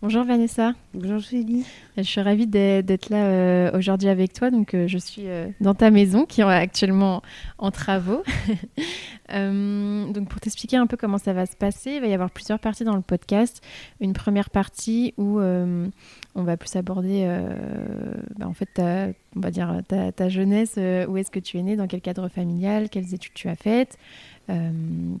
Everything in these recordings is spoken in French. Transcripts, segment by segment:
Bonjour Vanessa. Bonjour Julie. Je suis ravie d'être là euh, aujourd'hui avec toi. Donc, euh, je suis euh, dans ta maison qui est actuellement en travaux. donc, pour t'expliquer un peu comment ça va se passer, il va y avoir plusieurs parties dans le podcast. Une première partie où on va plus aborder, bah, en fait, ta, on va dire ta, ta jeunesse. où est-ce que tu es né Dans quel cadre familial Quelles études tu as faites euh,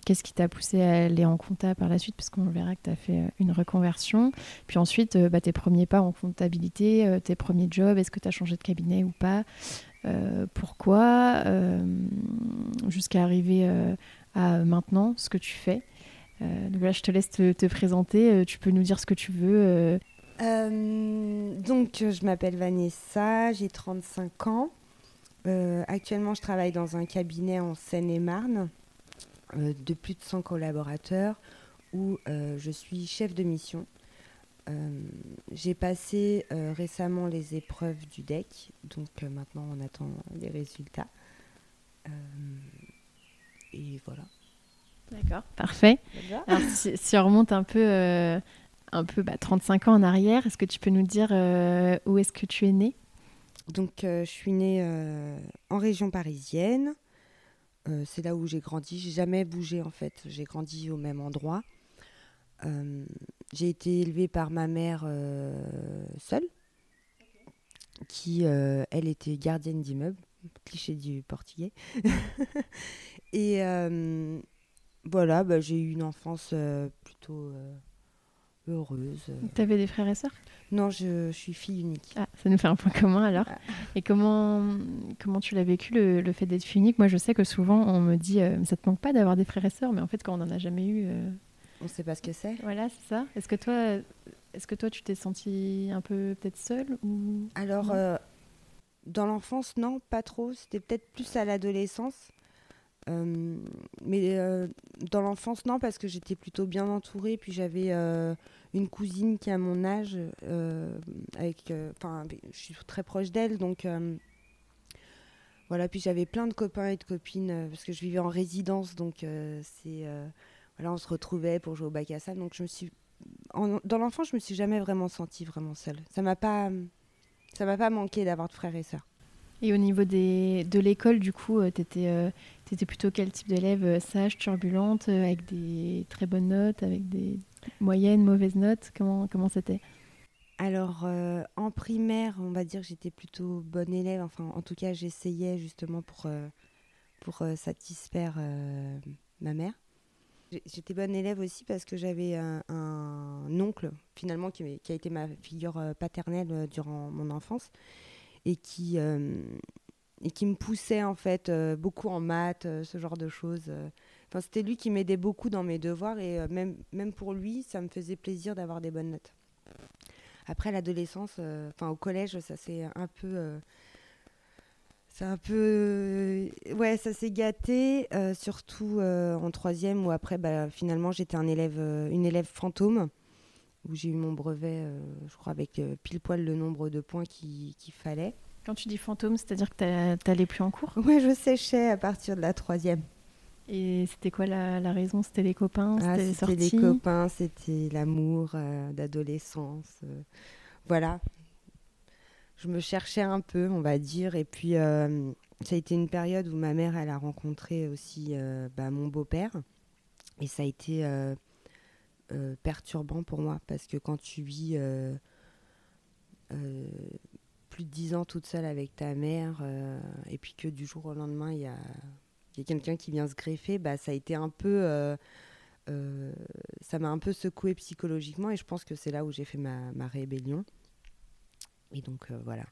qu'est-ce qui t'a poussé à aller en compta par la suite? Parce qu'on verra que tu as fait euh, une reconversion. Puis ensuite, euh, bah, tes premiers pas en comptabilité, tes premiers jobs, est-ce que tu as changé de cabinet ou pas? Pourquoi? Jusqu'à arriver à maintenant, ce que tu fais. donc là, je te laisse te, te présenter. tu peux nous dire ce que tu veux. donc, je m'appelle Vanessa, j'ai 35 ans. actuellement, je travaille dans un cabinet en Seine-et-Marne. Euh, de plus de 100 collaborateurs où euh, je suis chef de mission. Euh, j'ai passé récemment les épreuves du DEC, donc maintenant on attend les résultats. et voilà. D'accord, parfait. Alors, si, on remonte un peu, un peu bah, 35 ans en arrière, est-ce que tu peux nous dire où est-ce que tu es né Donc, je suis née en région parisienne. Euh, c'est là où j'ai grandi. J'ai jamais bougé en fait. J'ai grandi au même endroit. Euh, j'ai été élevée par ma mère euh, seule, qui elle était gardienne d'immeuble, cliché du portugais. Et voilà, bah, j'ai eu une enfance plutôt heureuse. Tu avais des frères et sœurs? Non, je, suis fille unique. Ah, ça nous fait un point commun alors. Ah. Et comment, comment tu l'as vécu le, fait d'être fille unique? Moi, je sais que souvent on me dit euh, ça te manque pas d'avoir des frères et sœurs, mais en fait, quand on n'en a jamais eu. Euh, on ne sait pas ce que c'est. Voilà, c'est ça. Est-ce que toi, est-ce que toi, tu t'es sentie un peu peut-être seule ou Alors, euh, dans l'enfance, non, pas trop. C'était peut-être plus à l'adolescence. Mais dans l'enfance, non, parce que j'étais plutôt bien entourée. Puis j'avais une cousine qui a mon âge, euh, avec, euh, enfin, je suis très proche d'elle, donc euh, voilà. Puis j'avais plein de copains et de copines parce que je vivais en résidence, donc c'est voilà, on se retrouvait pour jouer au bac à sable. Donc je me suis, dans l'enfance, je me suis jamais vraiment sentie vraiment seule. Ça m'a pas, ça m'a pas manqué d'avoir de frères et sœurs. Et au niveau des, de l'école, du coup, tu étais, étais, plutôt quel type d'élève Sage, turbulente, avec des très bonnes notes, avec des, Moyenne, mauvaise note Comment comment c'était? Alors, euh, en primaire, on va dire que j'étais plutôt bonne élève. Enfin, en tout cas, j'essayais justement pour, euh, pour euh, satisfaire ma mère. J'étais bonne élève aussi parce que j'avais un, oncle, finalement, qui, qui, a été ma figure paternelle durant mon enfance et qui, et qui me poussait, en fait, beaucoup en maths, ce genre de choses c'était lui qui m'aidait beaucoup dans mes devoirs et euh, même, même pour lui, ça me faisait plaisir d'avoir des bonnes notes. Après l'adolescence, euh, enfin au collège, ça s'est un peu. Euh, c'est un peu. ouais, ça s'est gâté, surtout en troisième où après, bah, finalement, j'étais un élève, une élève fantôme où j'ai eu mon brevet, je crois, avec pile poil le nombre de points qu'il fallait. Quand tu dis fantôme, c'est-à-dire que tu n'allais plus en cours? Ouais, je séchais à partir de la troisième. Et c'était quoi la, la raison? C'était les copains? Ah, C'était les, copains, c'était l'amour euh, d'adolescence. Euh, voilà. Je me cherchais un peu, on va dire. Et puis, euh, ça a été une période où ma mère, elle a rencontré aussi bah, mon beau-père. Et ça a été perturbant pour moi parce que quand tu vis plus de 10 ans toute seule avec ta mère, et puis que du jour au lendemain, il y a, quelqu'un qui vient se greffer, bah, ça a été un peu. ça m'a un peu secoué psychologiquement, et je pense que c'est là où j'ai fait ma, ma, rébellion. Et donc, voilà.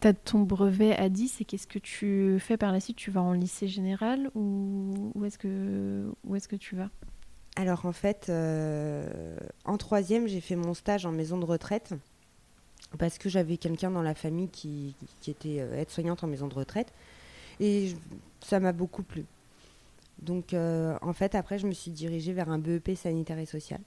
Tu as ton brevet à 10 et qu'est-ce que tu fais par la suite? Tu vas en lycée général ou où est-ce que, où est que tu vas? Alors en fait, euh, en troisième, j'ai fait mon stage en maison de retraite parce que j'avais quelqu'un dans la famille qui, était euh, aide-soignante en maison de retraite et ça m'a beaucoup plu. Donc euh, en fait, après, je me suis dirigée vers un BEP sanitaire et social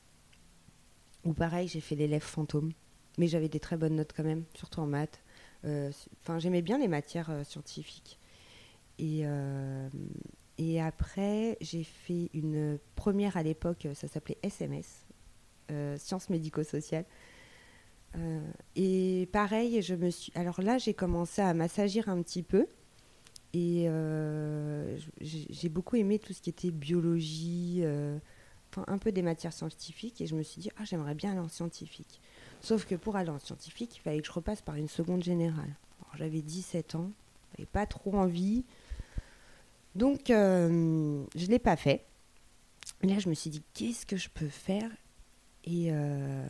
où pareil, j'ai fait l'élève fantôme. Mais j'avais des très bonnes notes quand même, surtout en maths. Euh, enfin, j'aimais bien les matières scientifiques. Et, et après, j'ai fait une première à l'époque, ça s'appelait SMS, sciences médico-sociales. Et pareil, je me suis. Alors là, j'ai commencé à m'assagir un petit peu. Et j'ai beaucoup aimé tout ce qui était biologie, enfin un peu des matières scientifiques. Et je me suis dit, ah, j'aimerais bien aller en scientifique. Sauf que pour aller en scientifique, il fallait que je repasse par une seconde générale. J'avais 17 ans, j'avais pas trop envie. Donc, euh, je ne l'ai pas fait. Là, je me suis dit, qu'est-ce que je peux faire? Et, euh,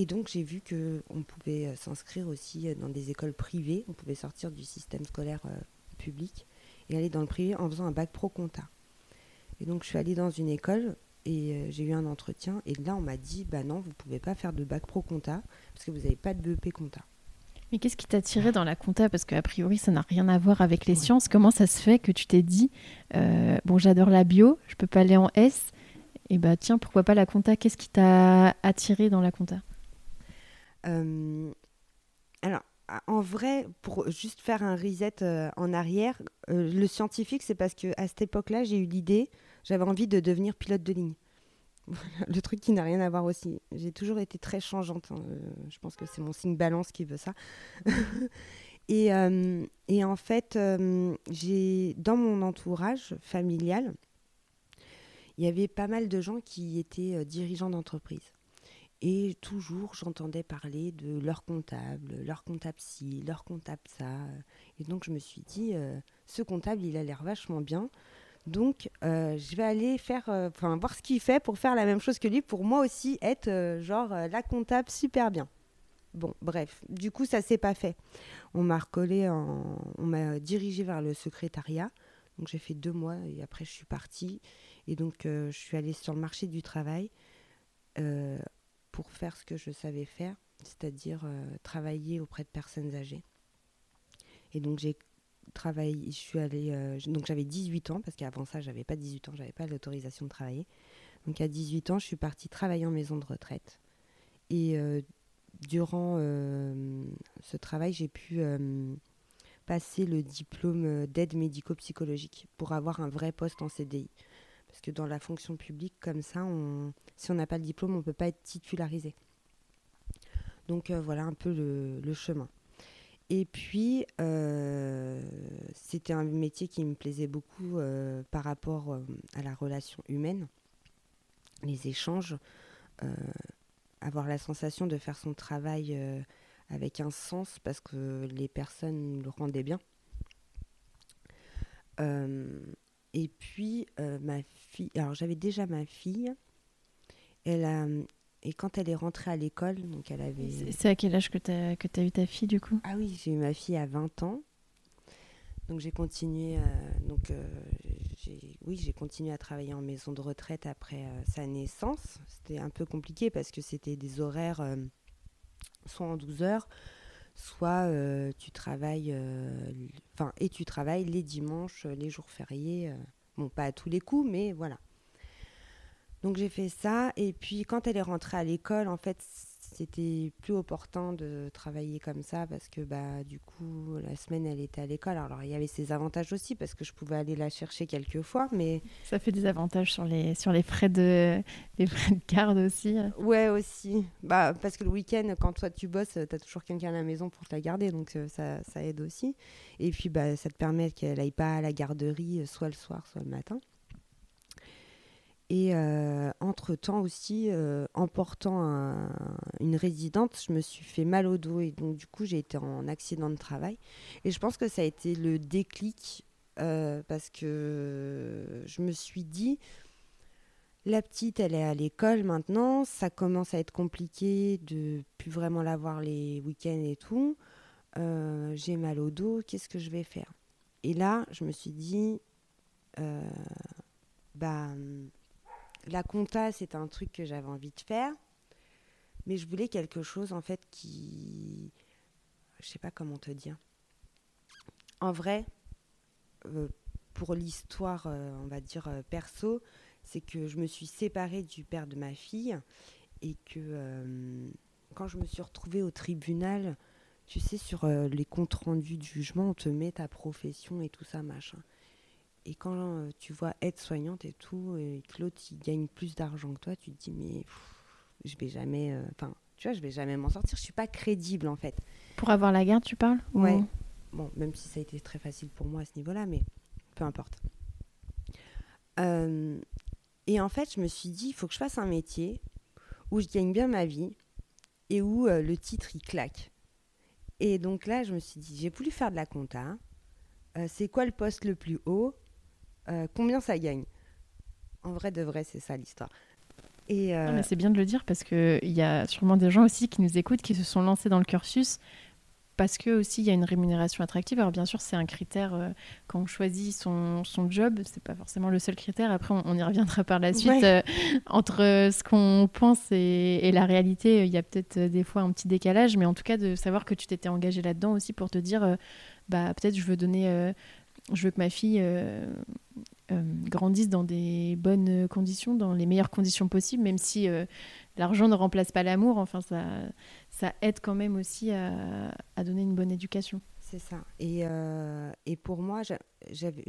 et, donc, j'ai vu qu'on pouvait euh, s'inscrire aussi dans des écoles privées. On pouvait sortir du système scolaire public et aller dans le privé en faisant un bac pro compta. Et donc, je suis allée dans une école et euh, j'ai eu un entretien. Et là, on m'a dit bah non, vous pouvez pas faire de bac pro compta parce que vous n'avez pas de BEP compta. Mais qu'est-ce qui t'a tiré dans la compta? Parce qu'a priori, ça n'a rien à voir avec les sciences. Comment ça se fait que tu t'es dit euh, bon, j'adore la bio, je peux pas aller en S? Et bah tiens, pourquoi pas la compta? Qu'est-ce qui t'a attiré dans la compta? Euh, Alors, en vrai, pour juste faire un reset en arrière, le scientifique, c'est parce que à cette époque-là, j'ai eu l'idée j'avais envie de devenir pilote de ligne. le truc qui n'a rien à voir aussi. J'ai toujours été très changeante. Hein. Euh, je pense que c'est mon signe balance qui veut ça. et, euh, et, en fait, euh, j'ai dans mon entourage familial, il y avait pas mal de gens qui étaient dirigeants d'entreprise. Et toujours, j'entendais parler de leur comptable, leur comptable ci, leur comptable ça. Et donc, je me suis dit, ce comptable, il a l'air vachement bien. Donc, euh, je vais aller faire, euh, voir ce qu'il fait pour faire la même chose que lui, pour moi aussi être euh, genre la comptable super bien. Bon, bref, du coup, ça s'est pas fait. On m'a recollé, on m'a dirigé vers le secrétariat. Donc, j'ai fait deux mois et après, je suis partie. Et donc, je suis allée sur le marché du travail pour faire ce que je savais faire, c'est-à-dire travailler auprès de personnes âgées. Et donc, j'ai travail, je suis allée, euh, donc j'avais 18 ans, parce qu'avant ça, j'avais pas 18 ans, j'avais pas l'autorisation de travailler. Donc à 18 ans, je suis partie travailler en maison de retraite. Et euh, durant euh, ce travail, j'ai pu passer le diplôme d'aide médico-psychologique pour avoir un vrai poste en CDI. Parce que dans la fonction publique, comme ça, si on n'a pas le diplôme, on ne peut pas être titularisé. Donc voilà un peu le chemin. Et puis, euh, c'était un métier qui me plaisait beaucoup euh, par rapport euh, à la relation humaine, les échanges, avoir la sensation de faire son travail avec un sens parce que les personnes le rendaient bien. Et puis, ma fille, alors j'avais déjà ma fille, elle a, et quand elle est rentrée à l'école, donc elle avait. C'est à quel âge que tu as, que as eu ta fille du coup? Ah oui, j'ai eu ma fille à 20 ans. Donc j'ai continué, euh, donc euh, oui, j'ai continué à travailler en maison de retraite après euh, sa naissance. C'était un peu compliqué parce que c'était des horaires soit en 12 heures, soit tu travailles, enfin et tu travailles les dimanches, les jours fériés. bon, pas à tous les coups, mais voilà. Donc j'ai fait ça. Et puis quand elle est rentrée à l'école, en fait, c'était plus opportun de travailler comme ça parce que bah du coup la semaine elle était à l'école. Alors il y avait ses avantages aussi parce que je pouvais aller la chercher quelques fois, mais ça fait des avantages sur les sur les frais de les frais de garde aussi. Ouais aussi. Bah parce que le week-end quand toi tu bosses, tu as toujours quelqu'un à la maison pour te la garder donc euh, ça, ça aide aussi. Et puis bah ça te permet qu'elle aille pas à la garderie euh, soit le soir soit le matin. Et euh, entre-temps aussi, euh, en portant une résidente, je me suis fait mal au dos et donc du coup j'ai été en accident de travail. Et je pense que ça a été le déclic euh, parce que je me suis dit, la petite, elle est à l'école maintenant, ça commence à être compliqué de plus vraiment la voir les week-ends et tout. j'ai mal au dos, qu'est-ce que je vais faire? Et là, je me suis dit, bah la compta, c'est un truc que j'avais envie de faire, mais je voulais quelque chose en fait qui, je sais pas comment te dire. En vrai, euh, pour l'histoire, euh, on va dire euh, perso, c'est que je me suis séparée du père de ma fille et que quand je me suis retrouvée au tribunal, tu sais, sur les comptes rendus du jugement, on te met ta profession et tout ça, machin. Et quand euh, tu vois aide-soignante et tout, et que l'autre il gagne plus d'argent que toi, tu te dis mais je vais jamais, euh, enfin tu vois, je vais jamais m'en sortir. Je suis pas crédible en fait. Pour avoir la garde, tu parles Ouais. Bon, même si ça a été très facile pour moi à ce niveau-là, mais peu importe. Euh, et en fait, je me suis dit, il faut que je fasse un métier où je gagne bien ma vie et où le titre il claque. Et donc là, je me suis dit, j'ai voulu faire de la compta. c'est quoi le poste le plus haut? Euh, combien ça gagne? En vrai de vrai, c'est ça l'histoire. Et euh, c'est bien de le dire parce qu'il y a sûrement des gens aussi qui nous écoutent, qui se sont lancés dans le cursus parce que aussi il y a une rémunération attractive. Alors bien sûr, c'est un critère euh, quand on choisit son, son job, c'est pas forcément le seul critère. Après, on, y reviendra par la suite. entre ce qu'on pense et, et, la réalité, il y a peut-être des fois un petit décalage, mais en tout cas de savoir que tu t'étais engagé là-dedans aussi pour te dire, bah peut-être je veux donner je veux que ma fille euh, euh, grandisse dans des bonnes conditions, dans les meilleures conditions possibles, même si euh, l'argent ne remplace pas l'amour. Enfin, ça, ça aide quand même aussi à, donner une bonne éducation. C'est ça. Et, et pour moi, j'avais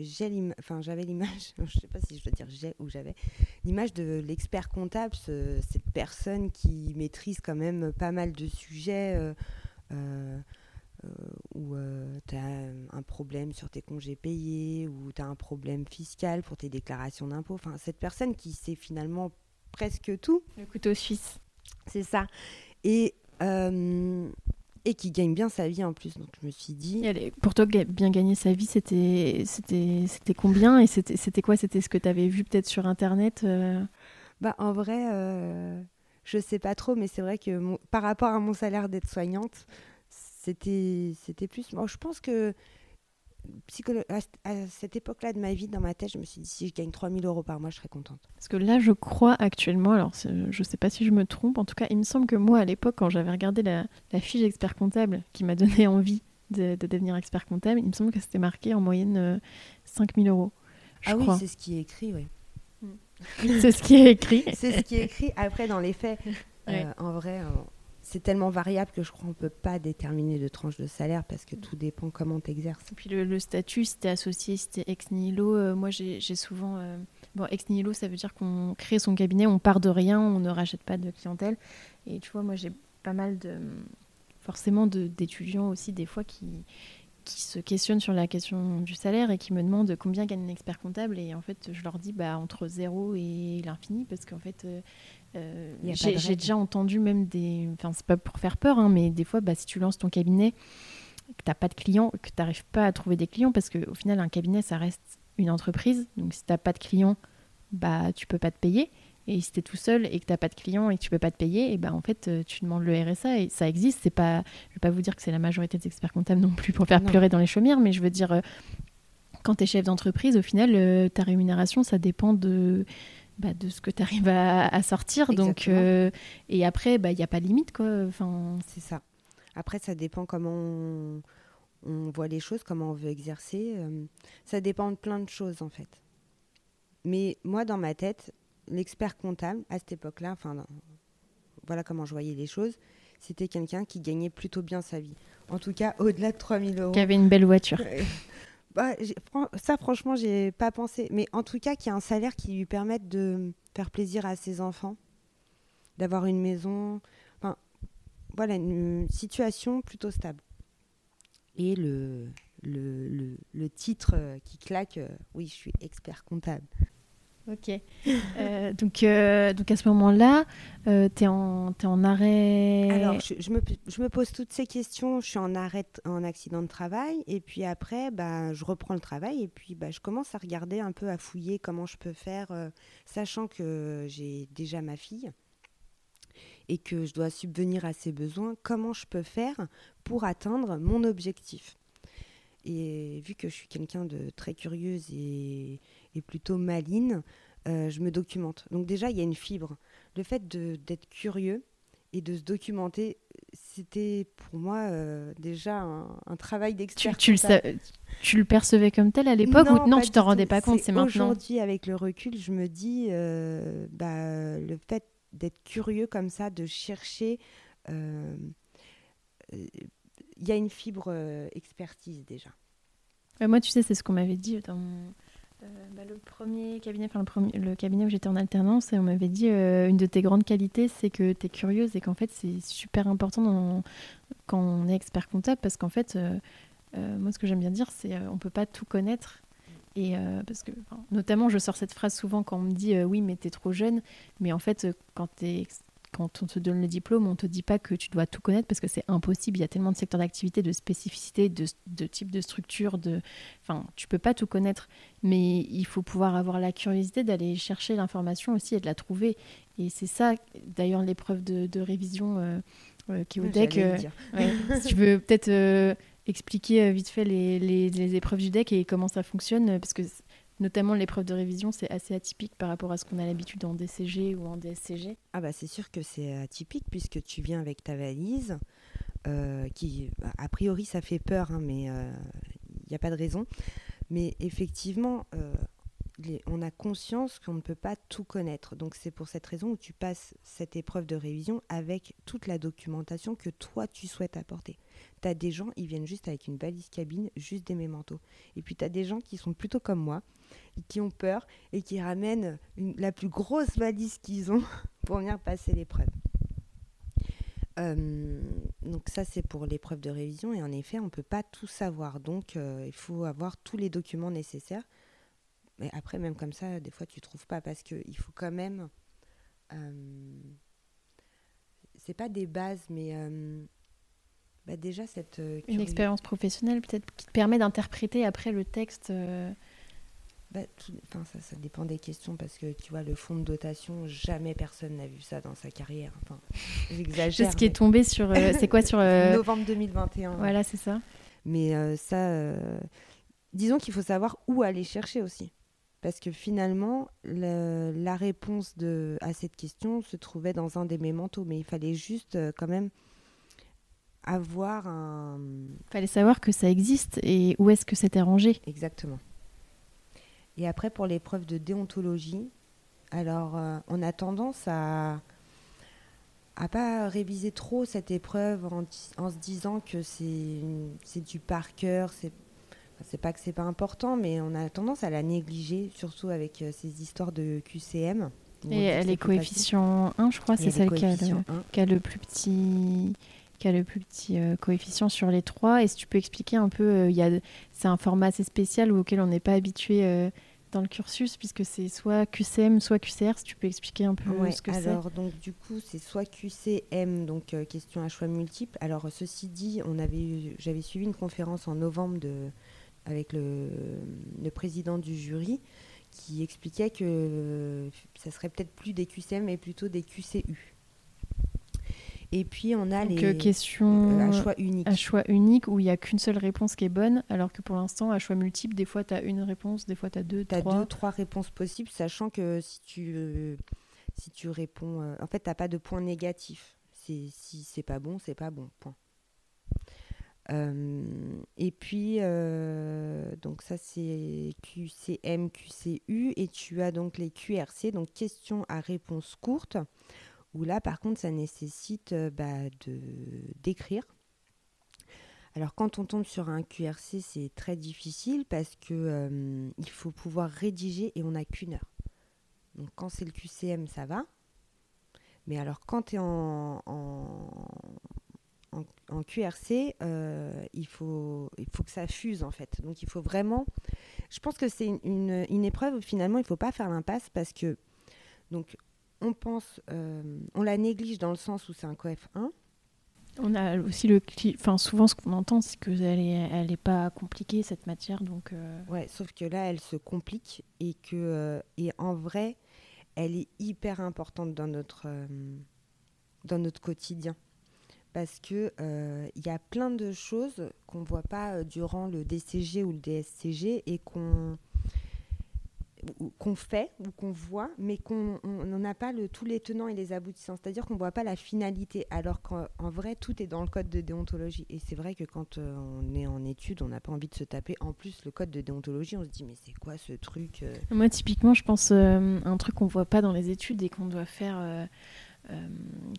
l'image, je ne sais pas si je dois dire j'ai ou j'avais, l'image de l'expert comptable, cette personne qui maîtrise quand même pas mal de sujets. Où euh, tu as un problème sur tes congés payés, ou tu as un problème fiscal pour tes déclarations d'impôts. Enfin, cette personne qui sait finalement presque tout. Le couteau suisse. C'est ça. Et, euh, et qui gagne bien sa vie en plus. Donc je me suis dit. pour toi, bien gagner sa vie, c'était combien Et c'était quoi? C'était ce que tu avais vu peut-être sur Internet bah, En vrai, je sais pas trop, mais c'est vrai que par rapport à mon salaire d'être soignante, c'était c'était plus moi je pense que à, cette époque-là de ma vie, dans ma tête, je me suis dit si je gagne 3000 euros par mois, je serais contente. Parce que là, je crois actuellement, alors je ne sais pas si je me trompe, en tout cas, il me semble que moi, à l'époque, quand j'avais regardé la, la, fiche expert comptable qui m'a donné envie de, devenir expert comptable, il me semble que c'était marqué en moyenne 5000 euh, euros. Je ah oui, c'est ce qui est écrit, oui. c'est ce qui est écrit. c'est ce qui est écrit. Après, dans les faits, euh, en vrai, c'est tellement variable que je crois qu'on ne peut pas déterminer de tranche de salaire parce que tout dépend comment tu exerces. Et puis le, statut, si tu es associé, si tu es ex nihilo, euh, moi j'ai souvent. Euh, bon, ex nihilo, ça veut dire qu'on crée son cabinet, on part de rien, on ne rachète pas de clientèle. Et tu vois, moi j'ai pas mal de. forcément d'étudiants aussi, des fois, qui, qui se questionnent sur la question du salaire et qui me demandent combien gagne un expert comptable. Et en fait, je leur dis bah, entre zéro et l'infini parce qu'en fait. Euh, euh, j'ai déjà entendu même des. Enfin, c'est pas pour faire peur, hein, mais des fois, bah, si tu lances ton cabinet, que tu n'as pas de clients, que tu n'arrives pas à trouver des clients, parce qu'au final, un cabinet, ça reste une entreprise. Donc, si tu n'as pas de clients, bah, tu peux pas te payer. Et si tu es tout seul et que tu n'as pas de clients et que tu peux pas te payer, et bah, en fait, euh, tu demandes le RSA et ça existe. C'est pas, je vais pas vous dire que c'est la majorité des experts comptables non plus pour faire pleurer dans les chaumières, mais je veux dire, euh, quand tu es chef d'entreprise, au final, ta rémunération, ça dépend de bah, de ce que tu arrives à, sortir. Donc, euh, et après, il bah, n'y a pas de limite. Quoi. Enfin... C'est ça. Après, ça dépend comment on, voit les choses, comment on veut exercer. Euh, ça dépend de plein de choses, en fait. Mais moi, dans ma tête, l'expert comptable, à cette époque-là, enfin, voilà comment je voyais les choses, c'était quelqu'un qui gagnait plutôt bien sa vie. En tout cas, au-delà de 3000 euros. Qui avait une belle voiture. Bah, ça, franchement, j'ai pas pensé. Mais en tout cas, qu'il y a un salaire qui lui permette de faire plaisir à ses enfants, d'avoir une maison. Enfin, voilà, une situation plutôt stable. Et le, le, le, titre qui claque, euh, oui, je suis expert comptable. Ok. Euh, donc, euh, donc à ce moment-là, euh, tu es, en arrêt. Alors, je, me, je, me, pose toutes ces questions. Je suis en arrêt en accident de travail. Et puis après, bah, je reprends le travail. Et puis, bah, je commence à regarder un peu, à fouiller comment je peux faire, sachant que j'ai déjà ma fille et que je dois subvenir à ses besoins. Comment je peux faire pour atteindre mon objectif et vu que je suis quelqu'un de très curieuse et, plutôt maline, euh, je me documente. Donc déjà, il y a une fibre. Le fait d'être curieux et de se documenter, c'était pour moi euh, déjà un, travail d'expert. Tu, tu, le percevais comme tel à l'époque ou non, tu t'en rendais pas compte C'est maintenant. Aujourd'hui, avec le recul, je me dis, euh, bah, le fait d'être curieux comme ça, de chercher il y a une fibre euh, expertise déjà. moi, tu sais, c'est ce qu'on m'avait dit dans euh, bah, le premier cabinet, enfin le, cabinet où j'étais en alternance, et on m'avait dit euh, une de tes grandes qualités, c'est que tu es curieuse et qu'en fait, c'est super important quand on est expert comptable parce qu'en fait, moi, ce que j'aime bien dire, c'est on peut pas tout connaître. Et parce que, notamment, je sors cette phrase souvent quand on me dit oui, mais tu es trop jeune. Mais en fait, quand tu es quand on te donne le diplôme, on ne te dit pas que tu dois tout connaître parce que c'est impossible. Il y a tellement de secteurs d'activité, de spécificités, de, de types de structures. De... Enfin, tu peux pas tout connaître. Mais il faut pouvoir avoir la curiosité d'aller chercher l'information aussi et de la trouver. Et c'est ça, d'ailleurs, l'épreuve de, révision euh, euh, qui est au deck. Euh, si tu veux peut-être expliquer vite fait les, les, les, épreuves du deck et comment ça fonctionne, parce que Notamment l'épreuve de révision, c'est assez atypique par rapport à ce qu'on a l'habitude en DCG ou en DSCG. Ah bah c'est sûr que c'est atypique puisque tu viens avec ta valise, euh, qui a priori ça fait peur, hein, mais il euh, n'y a pas de raison. Mais effectivement, euh, on a conscience qu'on ne peut pas tout connaître. Donc c'est pour cette raison où tu passes cette épreuve de révision avec toute la documentation que toi tu souhaites apporter. Tu as des gens, ils viennent juste avec une valise cabine, juste des mémentos. Et puis tu as des gens qui sont plutôt comme moi, qui ont peur et qui ramènent la plus grosse valise qu'ils ont pour venir passer l'épreuve. Euh, donc ça c'est pour l'épreuve de révision et en effet on ne peut pas tout savoir donc euh, il faut avoir tous les documents nécessaires mais après, même comme ça, des fois, tu trouves pas parce qu'il faut quand même. Euh, c'est pas des bases, mais euh, bah déjà cette. Euh, Une expérience professionnelle, peut-être, qui te permet d'interpréter après le texte. Bah, enfin, ça, ça dépend des questions parce que tu vois, le fonds de dotation, jamais personne n'a vu ça dans sa carrière. Enfin, j'exagère. ce qui est tombé sur. c'est quoi sur. Novembre 2021. Voilà, c'est ça. Mais ça. disons qu'il faut savoir où aller chercher aussi. Parce que finalement, la réponse de, à cette question se trouvait dans un des mémentos, mais il fallait juste euh, quand même avoir un... Il fallait savoir que ça existe et où est-ce que c'était rangé. Exactement. Et après, pour l'épreuve de déontologie, alors euh, on a tendance à à pas réviser trop cette épreuve en, en se disant que c'est du par cœur, c'est c'est pas que c'est pas important, mais on a tendance à la négliger, surtout avec euh, ces histoires de QCM. Et elle est coefficient 1, je crois, c'est celle qui a, le, plus petit qui a le plus petit euh, coefficient sur les trois. Et si tu peux expliquer un peu, euh, c'est un format assez spécial auquel on n'est pas habitué dans le cursus, puisque c'est soit QCM, soit QCR. Si tu peux expliquer un peu ce que c'est. Alors, donc, du coup, c'est soit QCM, donc question à choix multiple. Alors, ceci dit, j'avais suivi une conférence en novembre de avec le, président du jury qui expliquait que ça serait peut-être plus des QCM mais plutôt des QCU. Et puis on a les euh, questions à choix unique. À choix unique où il n'y a qu'une seule réponse qui est bonne, alors que pour l'instant, à choix multiple, des fois tu as une réponse, des fois tu as deux, as trois. deux, trois réponses possibles, sachant que si tu, euh, si tu réponds. Euh, en fait, tu n'as pas de point négatif. Si c'est pas bon, c'est pas bon. Point. Euh, et puis, euh, donc ça c'est QCM, QCU, et tu as donc les QRC, donc questions à réponse courte, où là par contre ça nécessite euh, bah, de d'écrire. Alors quand on tombe sur un QRC, c'est très difficile parce que il faut pouvoir rédiger et on n'a qu'une heure. Donc quand c'est le QCM, ça va. Mais alors quand tu es en, en, QRC, euh, il, faut, il faut que ça fuse en fait. Donc il faut vraiment Je pense que c'est une, une, épreuve où finalement il ne faut pas faire l'impasse parce que donc on pense, euh, on la néglige dans le sens où c'est un coef 1. On a aussi le, enfin souvent ce qu'on entend c'est que elle est, elle est pas compliquée cette matière donc. Euh, ouais, sauf que là elle se complique et que et en vrai elle est hyper importante dans notre dans notre quotidien parce que il y a plein de choses qu'on voit pas durant le DCG ou le DSCG et qu'on qu'on fait ou qu'on voit, mais qu'on n'a pas le, tous les tenants et les aboutissants. C'est-à-dire qu'on ne voit pas la finalité, alors qu'en vrai, tout est dans le code de déontologie. Et c'est vrai que quand euh, on est en études, on n'a pas envie de se taper. En plus, le code de déontologie, on se dit, mais c'est quoi ce truc euh? Moi, typiquement, je pense euh, un truc qu'on ne voit pas dans les études et qu'on doit faire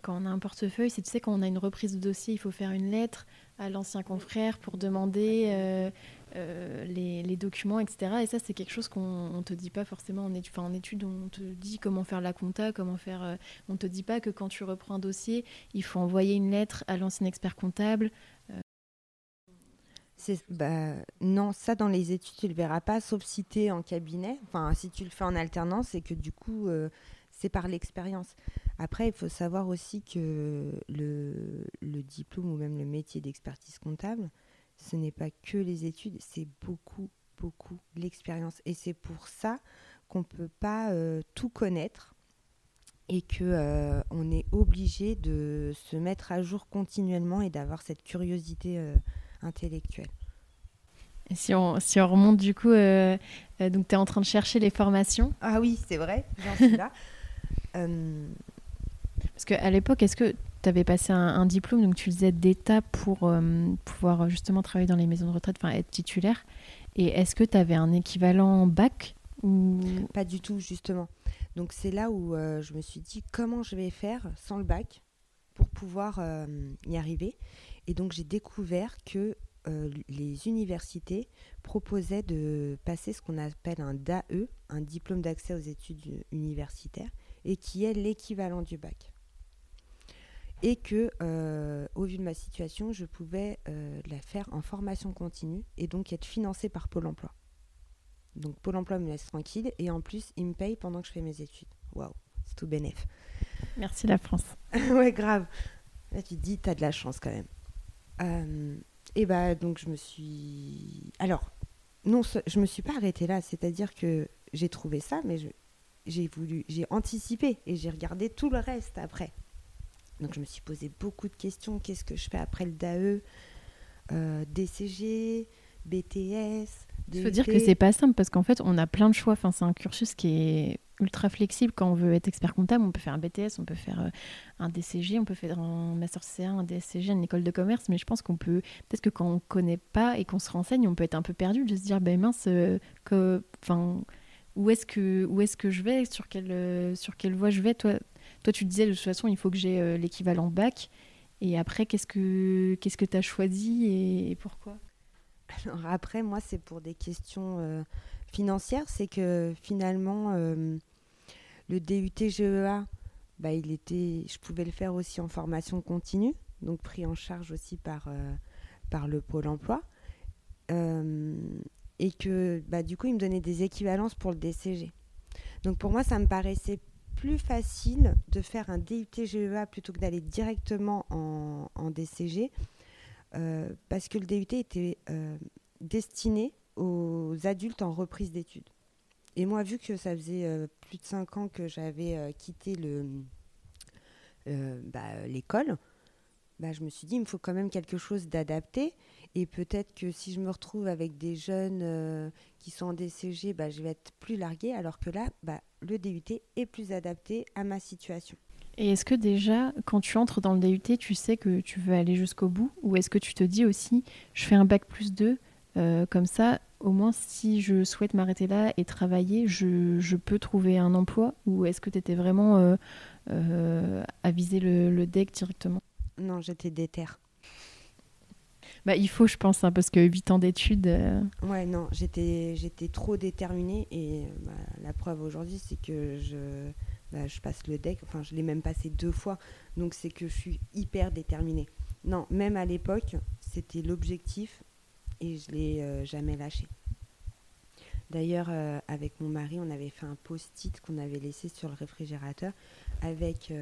quand on a un portefeuille, c'est tu sais quand on a une reprise de dossier, il faut faire une lettre à l'ancien confrère pour demander euh, les, documents, etc. Et ça, c'est quelque chose qu'on ne te dit pas forcément en études. Enfin, en études, on te dit comment faire la compta, comment faire. Euh, on te dit pas que quand tu reprends un dossier, il faut envoyer une lettre à l'ancien expert comptable. Euh. Bah, non, ça dans les études, tu le verras pas, sauf si tu es en cabinet. Enfin, si tu le fais en alternance, et que du coup, c'est par l'expérience. Après, il faut savoir aussi que le, le diplôme ou même le métier d'expertise comptable, ce n'est pas que les études, c'est beaucoup, beaucoup l'expérience. Et c'est pour ça qu'on ne peut pas euh, tout connaître et qu'on euh, on est obligé de se mettre à jour continuellement et d'avoir cette curiosité euh, intellectuelle. Et si on, si on remonte du coup, donc tu es en train de chercher les formations? Ah oui, c'est vrai, j'en suis là. Parce qu'à l'époque, est-ce que tu avais passé un, diplôme, donc tu faisais d'État pour euh, pouvoir justement travailler dans les maisons de retraite, enfin être titulaire. Et est-ce que tu avais un équivalent bac ou... Pas du tout, justement. Donc c'est là où euh, je me suis dit comment je vais faire sans le bac pour pouvoir euh, y arriver? Et donc j'ai découvert que les universités proposaient de passer ce qu'on appelle un DAE, un diplôme d'accès aux études universitaires, et qui est l'équivalent du bac et que, euh, au vu de ma situation, je pouvais euh, la faire en formation continue et donc être financée par Pôle Emploi. Donc Pôle Emploi me laisse tranquille et en plus, il me paye pendant que je fais mes études. Waouh, c'est tout bénef. Merci la France. ouais, grave. Là, tu te dis, t'as de la chance quand même. Euh, et bah donc je me suis. Alors, non, je me suis pas arrêtée là. C'est-à-dire que j'ai trouvé ça, mais j'ai voulu, j'ai anticipé et j'ai regardé tout le reste après. Donc je me suis posé beaucoup de questions. Qu'est-ce que je fais après le DAE euh, DCG, BTS Il faut dire que c'est pas simple parce qu'en fait, on a plein de choix. Enfin, c'est un cursus qui est ultra flexible. Quand on veut être expert comptable, on peut faire un BTS, on peut faire euh, un DCG, on peut faire un Master CA, un DSCG, une école de commerce. Mais je pense qu'on peut, peut-être que quand on connaît pas et qu'on se renseigne, on peut être un peu perdu de se dire, ben mince, euh, que, enfin, où est-ce que, où est-ce que je vais, sur quelle, sur quelle voie je vais. Toi, toi, tu disais de toute façon, il faut que j'ai euh, l'équivalent bac. Et après, qu'est-ce que qu'est-ce que tu as choisi et, pourquoi? Alors après, moi, c'est pour des questions euh, financières. C'est que finalement, euh, le DUT GEA, bah, il était, je pouvais le faire aussi en formation continue, donc pris en charge aussi par, par le Pôle emploi. Et que bah, du coup, il me donnait des équivalences pour le DCG. Donc pour moi, ça me paraissait plus facile de faire un DUT GEA plutôt que d'aller directement en, DCG euh, parce que le DUT était euh, destiné aux adultes en reprise d'études. Et moi, vu que ça faisait euh, plus de 5 ans que j'avais quitté bah, l'école, bah, je me suis dit, il me faut quand même quelque chose d'adapté. Et peut-être que si je me retrouve avec des jeunes qui sont en DCG, bah, je vais être plus larguée, alors que là, bah, le DUT est plus adapté à ma situation. Et est-ce que déjà, quand tu entres dans le DUT, tu sais que tu veux aller jusqu'au bout Ou est-ce que tu te dis aussi, je fais un bac plus 2, euh, comme ça, au moins si je souhaite m'arrêter là et travailler, je, je, peux trouver un emploi Ou est-ce que tu étais vraiment euh, euh, à viser le, le DEC directement? Non, j'étais déterre. Bah, il faut, je pense, hein, parce que 8 ans d'études. Euh, ouais, non, j'étais, j'étais trop déterminée et bah, la preuve aujourd'hui, c'est que je, bah, je passe le deck. Enfin, je l'ai même passé deux fois, donc c'est que je suis hyper déterminée. Non, même à l'époque, c'était l'objectif et je l'ai euh, jamais lâché. D'ailleurs, euh, avec mon mari, on avait fait un post-it qu'on avait laissé sur le réfrigérateur avec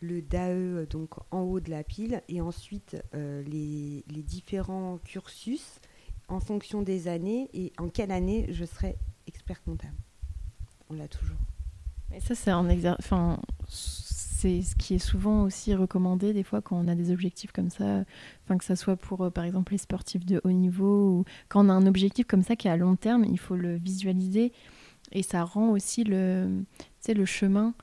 le DAE donc en haut de la pile et ensuite les, les, différents cursus en fonction des années et en quelle année je serai expert comptable. On l'a toujours. Et ça, c'est un. Enfin, c'est ce qui est souvent aussi recommandé des fois quand on a des objectifs comme ça, enfin que ça soit pour euh, par exemple les sportifs de haut niveau ou quand on a un objectif comme ça qui est à long terme, il faut le visualiser et ça rend aussi le, le chemin,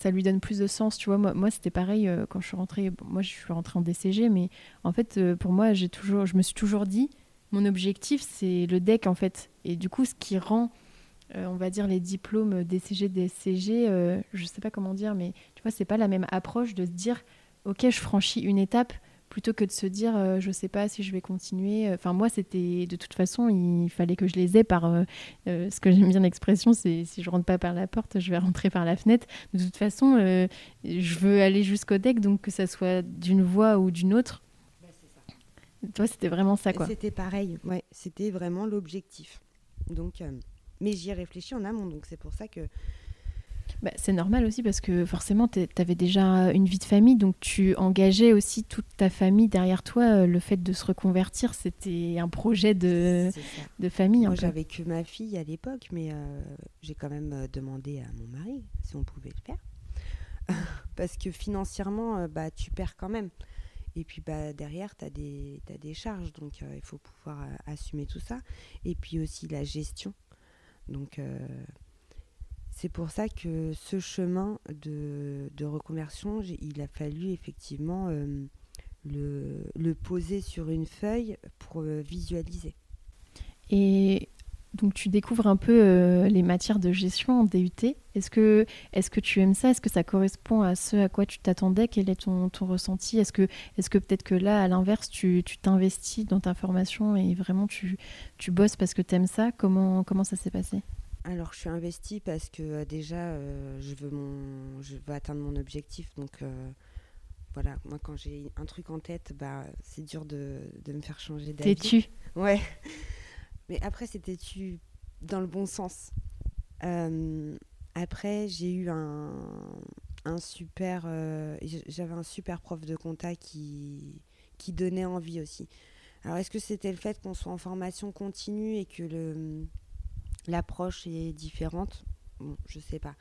ça lui donne plus de sens. Tu vois, moi, c'était pareil euh, quand je suis rentrée. moi, je suis rentrée en DCG, mais en fait, euh, pour moi, j'ai toujours, je me suis toujours dit, mon objectif, c'est le deck en fait. Et du coup, ce qui rend euh, on va dire les diplômes DCG, DCG, je sais pas comment dire, mais tu vois, c'est pas la même approche de se dire, ok, je franchis une étape plutôt que de se dire, euh, je ne sais pas si je vais continuer. Enfin, moi, c'était de toute façon, il fallait que je les ai par. ce que j'aime bien l'expression, c'est si je rentre pas par la porte, je vais rentrer par la fenêtre. De toute façon, je veux aller jusqu'au deck, donc que ça soit d'une voie ou d'une autre. Bah, Toi, c'était vraiment ça, quoi. C'était pareil, ouais. C'était vraiment l'objectif. Donc mais j'y ai réfléchi en amont, donc c'est pour ça que. Bah, c'est normal aussi parce que forcément, tu avais déjà une vie de famille, donc tu engageais aussi toute ta famille derrière toi. Le fait de se reconvertir, c'était un projet de, de famille. Moi, j'avais que ma fille à l'époque, mais euh, j'ai quand même euh, demandé à mon mari si on pouvait le faire. parce que financièrement, euh, bah, tu perds quand même. Et puis bah, derrière, tu as, as, des charges, donc il faut pouvoir assumer tout ça. Et puis aussi la gestion donc euh, c'est pour ça que ce chemin de, reconversion, il a fallu effectivement euh, le, poser sur une feuille pour euh, visualiser. Et donc tu découvres un peu les matières de gestion en DUT. Est-ce que, est que tu aimes ça? Est-ce que ça correspond à ce à quoi tu t'attendais? Quel est ton, ton ressenti? Est-ce que, est que peut-être que là, à l'inverse, tu t'investis dans ta formation et vraiment tu, tu bosses parce que tu aimes ça? Comment, comment ça s'est passé? Alors, je suis investie parce que euh, déjà, euh, je, veux mon, je veux atteindre mon objectif. Donc, euh, voilà, moi, quand j'ai un truc en tête, bah, c'est dur de, de, me faire changer d'avis. T'es-tu Ouais. Mais après, c'était tu dans le bon sens. après, j'ai eu un, un super. J'avais un super prof de compta qui, qui donnait envie aussi. Alors, est-ce que c'était le fait qu'on soit en formation continue et que le l'approche est différente. Bon, je sais pas.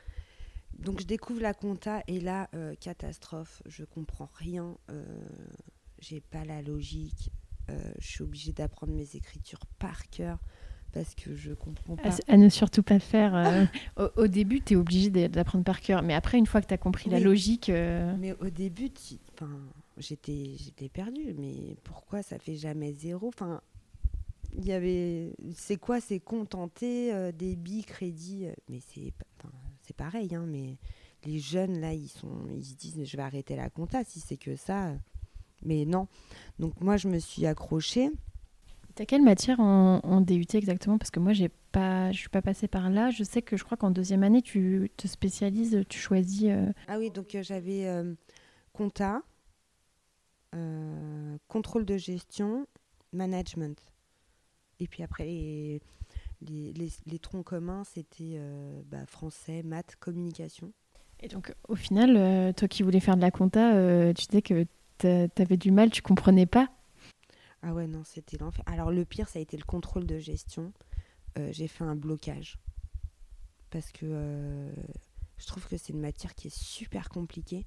Donc je découvre la compta et là, euh, catastrophe, je comprends rien, euh, j'ai pas la logique, euh, je suis obligée d'apprendre mes écritures par cœur parce que je comprends pas. À, ne surtout pas faire. Euh, au, début, tu es obligé d'apprendre par cœur, mais après, une fois que tu as compris la logique. Mais au début, j'étais perdue, mais pourquoi ça fait jamais zéro? Enfin, il y avait c'est quoi c'est contenter euh, débit crédit euh, mais c'est c'est pareil hein, mais les jeunes là ils sont ils se disent je vais arrêter la compta si c'est que ça mais non donc moi je me suis accrochée T'as quelle matière en, DUT exactement? Parce que moi, j'ai pas, je suis pas passée par là. Je sais que je crois qu'en deuxième année, tu te spécialises, tu choisis. Euh, ah oui, donc j'avais compta, contrôle de gestion, management. Et puis après, les, les, troncs communs, c'était euh, bah, français, maths, communication. Et donc, au final, euh, toi qui voulais faire de la compta, euh, tu disais que tu avais du mal, tu comprenais pas Ah ouais, non, c'était l'enfer. Alors, le pire, ça a été le contrôle de gestion. J'ai fait un blocage. Parce que je trouve que c'est une matière qui est super compliquée.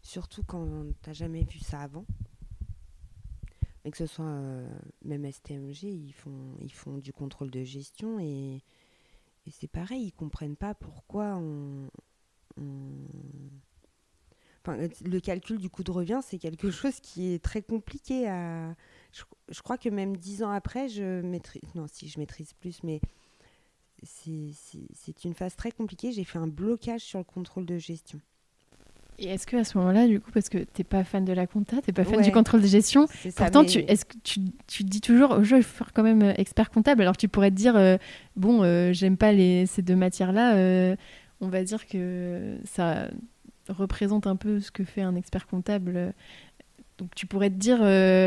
Surtout quand tu jamais vu ça avant mais que ce soit euh, même STMG, ils font, ils font du contrôle de gestion et, et c'est pareil, ils comprennent pas pourquoi on, le calcul du coût de revient, c'est quelque chose qui est très compliqué. Je, je, crois que même dix ans après, je maîtrise. Non, si je maîtrise plus, mais c'est une phase très compliquée. J'ai fait un blocage sur le contrôle de gestion. Et est-ce que à ce moment-là, du coup, parce que tu n'es pas fan de la compta, tu n'es pas fan du contrôle de gestion, pourtant, tu, est-ce que tu, tu, dis toujours, jeu, il faut faire quand même euh, expert comptable. Alors tu pourrais te dire, euh, bon, euh, j'aime pas les, ces deux matières-là, on va dire que ça représente un peu ce que fait un expert comptable. Donc tu pourrais te dire,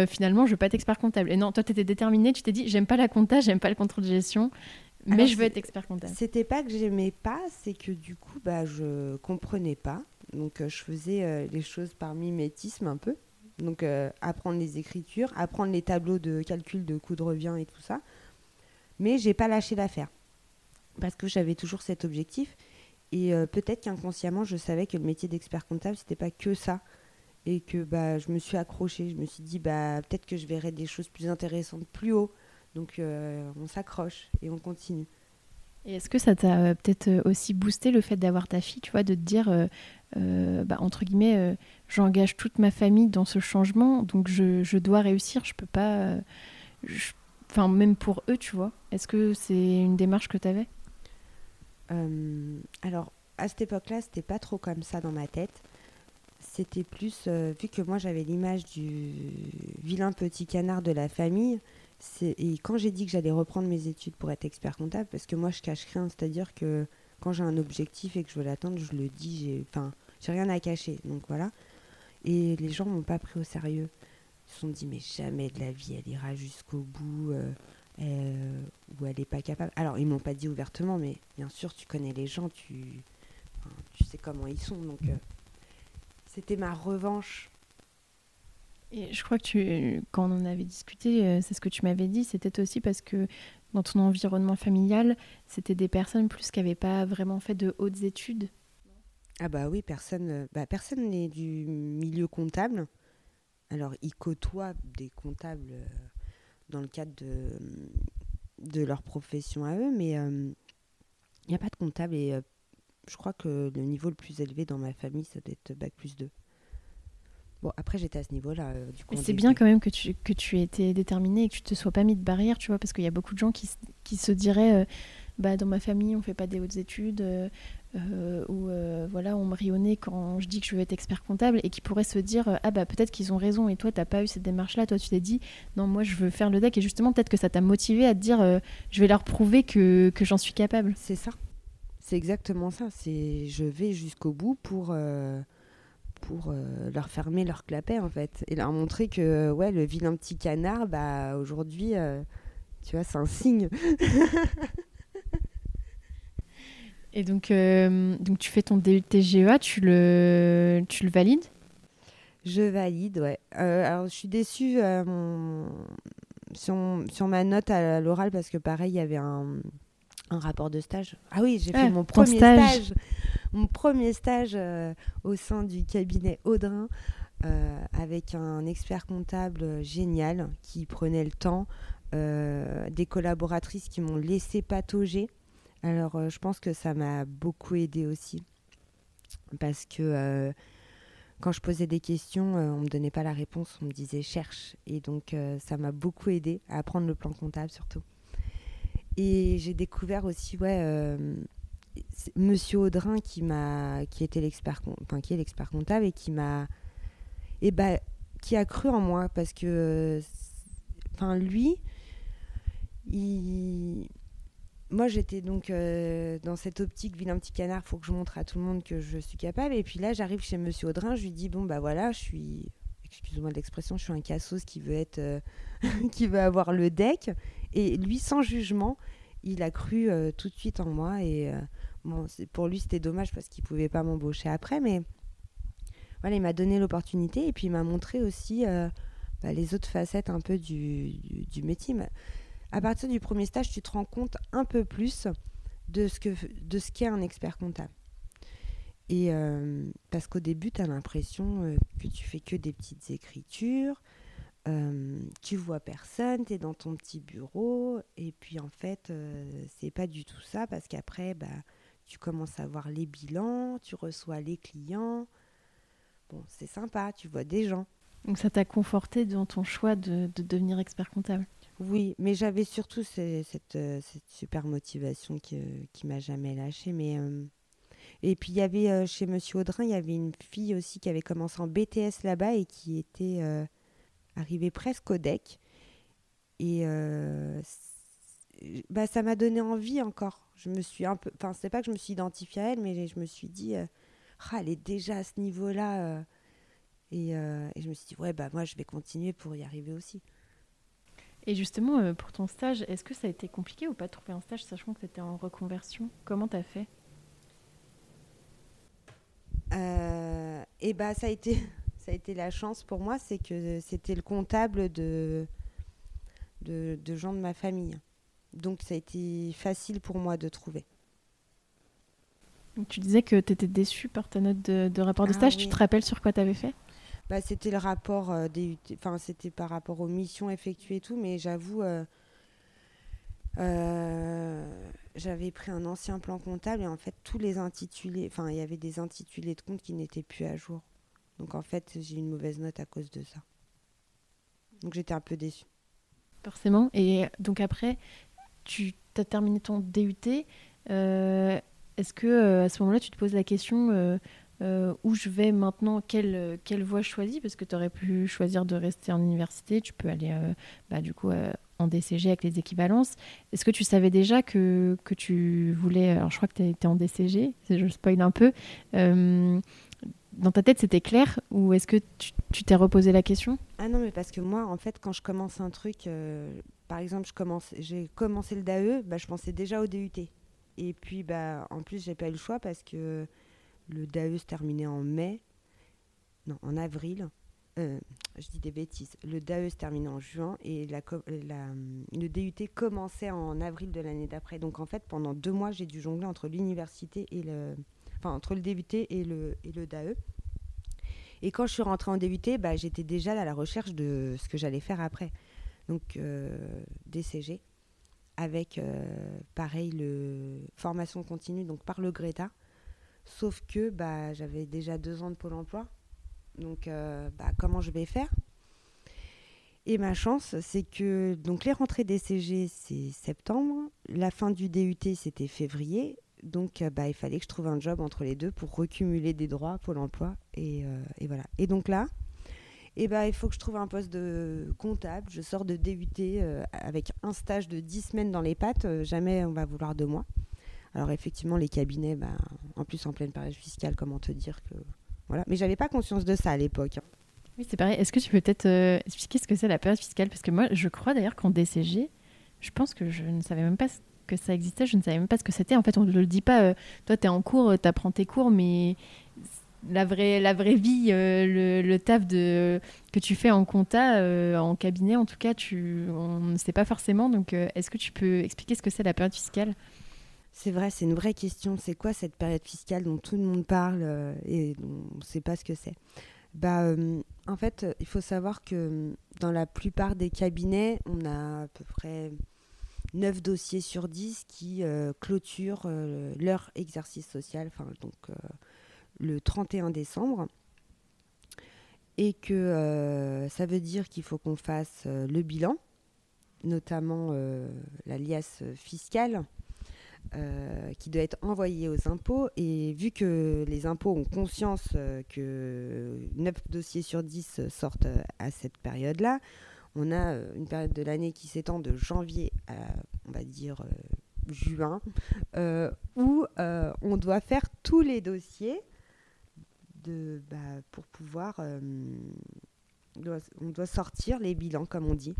finalement, je veux pas être expert comptable. Et non, toi, tu étais déterminé, tu t'es dit, j'aime pas la compta, j'aime pas le contrôle de gestion. mais je veux être expert comptable. C'était pas que j'aimais pas, c'est que du coup, bah, je comprenais pas. Donc, euh, je faisais euh, les choses par mimétisme un peu. Donc, euh, apprendre les écritures, apprendre les tableaux de calcul de coût de revient et tout ça. Mais j'ai pas lâché l'affaire parce que j'avais toujours cet objectif. Et peut-être qu'inconsciemment, je savais que le métier d'expert comptable, c'était pas que ça. Et que bah, je me suis accrochée. Je me suis dit, bah, peut-être que je verrais des choses plus intéressantes plus haut. Donc, on s'accroche et on continue. Et est-ce que ça t'a peut-être aussi boosté le fait d'avoir ta fille, tu vois, de te dire, euh, bah, entre guillemets, euh, j'engage toute ma famille dans ce changement, donc je, dois réussir, je peux pas. Euh, enfin, même pour eux, tu vois. Est-ce que c'est une démarche que tu avais Alors, à cette époque-là, c'était pas trop comme ça dans ma tête. C'était plus, vu que moi j'avais l'image du vilain petit canard de la famille, et quand j'ai dit que j'allais reprendre mes études pour être expert comptable, parce que moi je cache rien, c'est-à-dire que quand j'ai un objectif et que je veux l'atteindre, je le dis, j'ai, enfin, rien à cacher. Donc voilà. Et les gens m'ont pas pris au sérieux. Ils se sont dit, mais jamais de la vie, elle ira jusqu'au bout, euh, euh, ou elle n'est pas capable. Alors, ils m'ont pas dit ouvertement, mais bien sûr, tu connais les gens, tu, tu sais comment ils sont. Donc, euh, c'était ma revanche. Et je crois que tu, quand on en avait discuté, c'est ce que tu m'avais dit, c'était aussi parce que dans ton environnement familial, c'était des personnes plus qui n'avaient pas vraiment fait de hautes études Ah bah oui, personne euh, bah personne n'est du milieu comptable. Alors, ils côtoient des comptables euh, dans le cadre de, leur profession à eux, mais euh, il n'y a pas de comptable et je crois que le niveau le plus élevé dans ma famille, ça doit être Bac plus 2. Bon, après, j'étais à ce niveau-là. Euh, c'est bien quand même que tu, que tu aies été déterminée et que tu te sois pas mis de barrière, tu vois, parce qu'il y a beaucoup de gens qui, qui se diraient euh, bah, dans ma famille, on fait pas des hautes études, euh, ou voilà, on me rionnait quand je dis que je veux être expert comptable, et qui pourraient se dire ah bah peut-être qu'ils ont raison, et toi, tu n'as pas eu cette démarche-là, toi, tu t'es dit non, moi, je veux faire le deck, et justement, peut-être que ça t'a motivé à te dire je vais leur prouver que, que j'en suis capable. C'est ça. C'est exactement ça. C'est je vais jusqu'au bout pour pour euh, leur fermer leur clapet en fait et leur montrer que ouais le vilain petit canard bah aujourd'hui euh, tu vois c'est un signe. Et donc euh, donc tu fais ton DUTGEA tu le tu le valides? Je valide ouais. Alors je suis déçue sur, sur ma note à l'oral parce que pareil il y avait un un rapport de stage. Ah oui, j'ai fait mon premier stage. Mon premier stage euh, au sein du cabinet Audrin euh, avec un expert comptable génial qui prenait le temps, euh, des collaboratrices qui m'ont laissé patauger. Alors je pense que ça m'a beaucoup aidé aussi parce que quand je posais des questions, on ne me donnait pas la réponse, on me disait cherche. Et donc ça m'a beaucoup aidé à apprendre le plan comptable surtout. Et j'ai découvert aussi, ouais, euh, Monsieur Audrin qui m'a, qui était l'expert, enfin qui est l'expert comptable et qui m'a, et bah, qui a cru en moi parce que, enfin lui, moi j'étais donc euh, dans cette optique vilain petit canard, faut que je montre à tout le monde que je suis capable. Et puis là, j'arrive chez Monsieur Audrin, je lui dis bon bah voilà, je suis, excuse-moi de l'expression, je suis un cassos qui veut être, euh, qui veut avoir le deck. Et lui, sans jugement, il a cru euh, tout de suite en moi. Et euh, pour lui, c'était dommage parce qu'il pouvait pas m'embaucher après, mais voilà, il m'a donné l'opportunité et puis il m'a montré aussi euh, bah, les autres facettes un peu du, du, métier. À partir du premier stage, tu te rends compte un peu plus de ce que de ce qu'est un expert comptable. Et parce qu'au début, tu as l'impression que tu fais que des petites écritures, euh, tu vois personne, tu es dans ton petit bureau, et puis en fait, euh, c'est pas du tout ça, parce qu'après, bah, tu commences à voir les bilans, tu reçois les clients. Bon, c'est sympa, tu vois des gens. Donc ça t'a conforté dans ton choix de, devenir expert comptable? Oui, mais j'avais surtout cette, euh, cette, super motivation qui, qui m'a jamais lâchée. Mais, Et puis il y avait chez Monsieur Audrin, il y avait une fille aussi qui avait commencé en BTS là-bas et qui était arrivé presque au deck. Et euh, bah, ça m'a donné envie encore. Je me suis un peu. Enfin, c'est pas que je me suis identifiée à elle, mais je me suis dit, euh, ah, elle est déjà à ce niveau-là. Euh. et, et, je me suis dit, ouais, bah moi, je vais continuer pour y arriver aussi. Et justement, pour ton stage, est-ce que ça a été compliqué ou pas de trouver un stage, sachant que tu étais en reconversion? Comment tu as fait Et bah, ça a été, ça a été la chance pour moi, c'est que c'était le comptable de, de, de gens de ma famille. Donc ça a été facile pour moi de trouver. Tu disais que tu étais déçue par ta note de, rapport de ah stage. Tu te rappelles sur quoi tu avais fait? Bah, C'était le rapport euh, des, enfin, c'était par rapport aux missions effectuées et tout, mais j'avoue, euh, euh, j'avais pris un ancien plan comptable et en fait, tous les intitulés, enfin, il y avait des intitulés de compte qui n'étaient plus à jour. Donc en fait, j'ai une mauvaise note à cause de ça. Donc j'étais un peu déçue. Forcément. Et donc après, tu as terminé ton DUT. Est-ce que euh, à ce moment-là, tu te poses la question euh, euh, où je vais maintenant, quelle, quelle voie je choisis? Parce que tu aurais pu choisir de rester en université, tu peux aller bah, du coup en DCG avec les équivalences. Est-ce que tu savais déjà que, que tu voulais. Alors je crois que tu étais en DCG, je spoil un peu. Dans ta tête, c'était clair ou est-ce que tu t'es reposé la question? Ah non, mais parce que moi, en fait, quand je commence un truc, par exemple, j'ai commencé le DAE, bah, je pensais déjà au DUT. Et puis, bah, en plus, j'ai pas eu le choix parce que le DAE se terminait en mai. Non, en avril. Euh, je dis des bêtises. Le DAE se terminait en juin et le DUT commençait en avril de l'année d'après. Donc, en fait, pendant deux mois, j'ai dû jongler entre l'université et le. Entre le DUT et le, DAE. Et quand je suis rentrée en DUT, bah, j'étais déjà à la recherche de ce que j'allais faire après. Donc, euh, DCG avec, euh, pareil, le formation continue, donc par le Greta. Sauf que bah, j'avais déjà deux ans de Pôle emploi. Donc, euh, bah, comment je vais faire? Et ma chance, c'est que donc les rentrées DCG, c'est septembre. La fin du DUT, c'était février. Donc, euh, bah, il fallait que je trouve un job entre les deux pour recumuler des droits Pôle emploi. Et, et voilà. Et donc là, et ben, il faut que je trouve un poste de comptable. Je sors de DUT euh, avec un stage de 10 semaines dans les pattes. Euh, jamais on va vouloir de moi. Alors effectivement, les cabinets, ben, en plus en pleine période fiscale, comment te dire que... Voilà. Mais j'avais pas conscience de ça à l'époque. Hein. Oui, c'est pareil. Est-ce que tu peux peut-être euh, expliquer ce que c'est la période fiscale? Parce que moi, je crois d'ailleurs qu'en DCG, je pense que je ne savais même pas que ça existait, je ne savais même pas ce que c'était. En fait, on ne le dit pas. toi, tu es en cours, tu apprends tes cours, mais la vraie, la vraie vie, euh, le, taf que tu fais en compta, euh, en cabinet en tout cas, tu, on ne sait pas forcément. Donc, euh, est-ce que tu peux expliquer ce que c'est la période fiscale? C'est vrai, c'est une vraie question. C'est quoi cette période fiscale dont tout le monde parle et on ne sait pas ce que c'est? Bah, En fait, il faut savoir que dans la plupart des cabinets, on a à peu près 9 dossiers sur 10 qui clôturent leur exercice social. Enfin, donc le 31 décembre et que euh, ça veut dire qu'il faut qu'on fasse euh, le bilan, notamment euh, la liasse fiscale qui doit être envoyée aux impôts. Et vu que les impôts ont conscience que 9 dossiers sur 10 sortent à cette période-là, on a une période de l'année qui s'étend de janvier à, on va dire, juin, où on doit faire tous les dossiers de, bah, pour pouvoir. Euh, on doit sortir les bilans, comme on dit.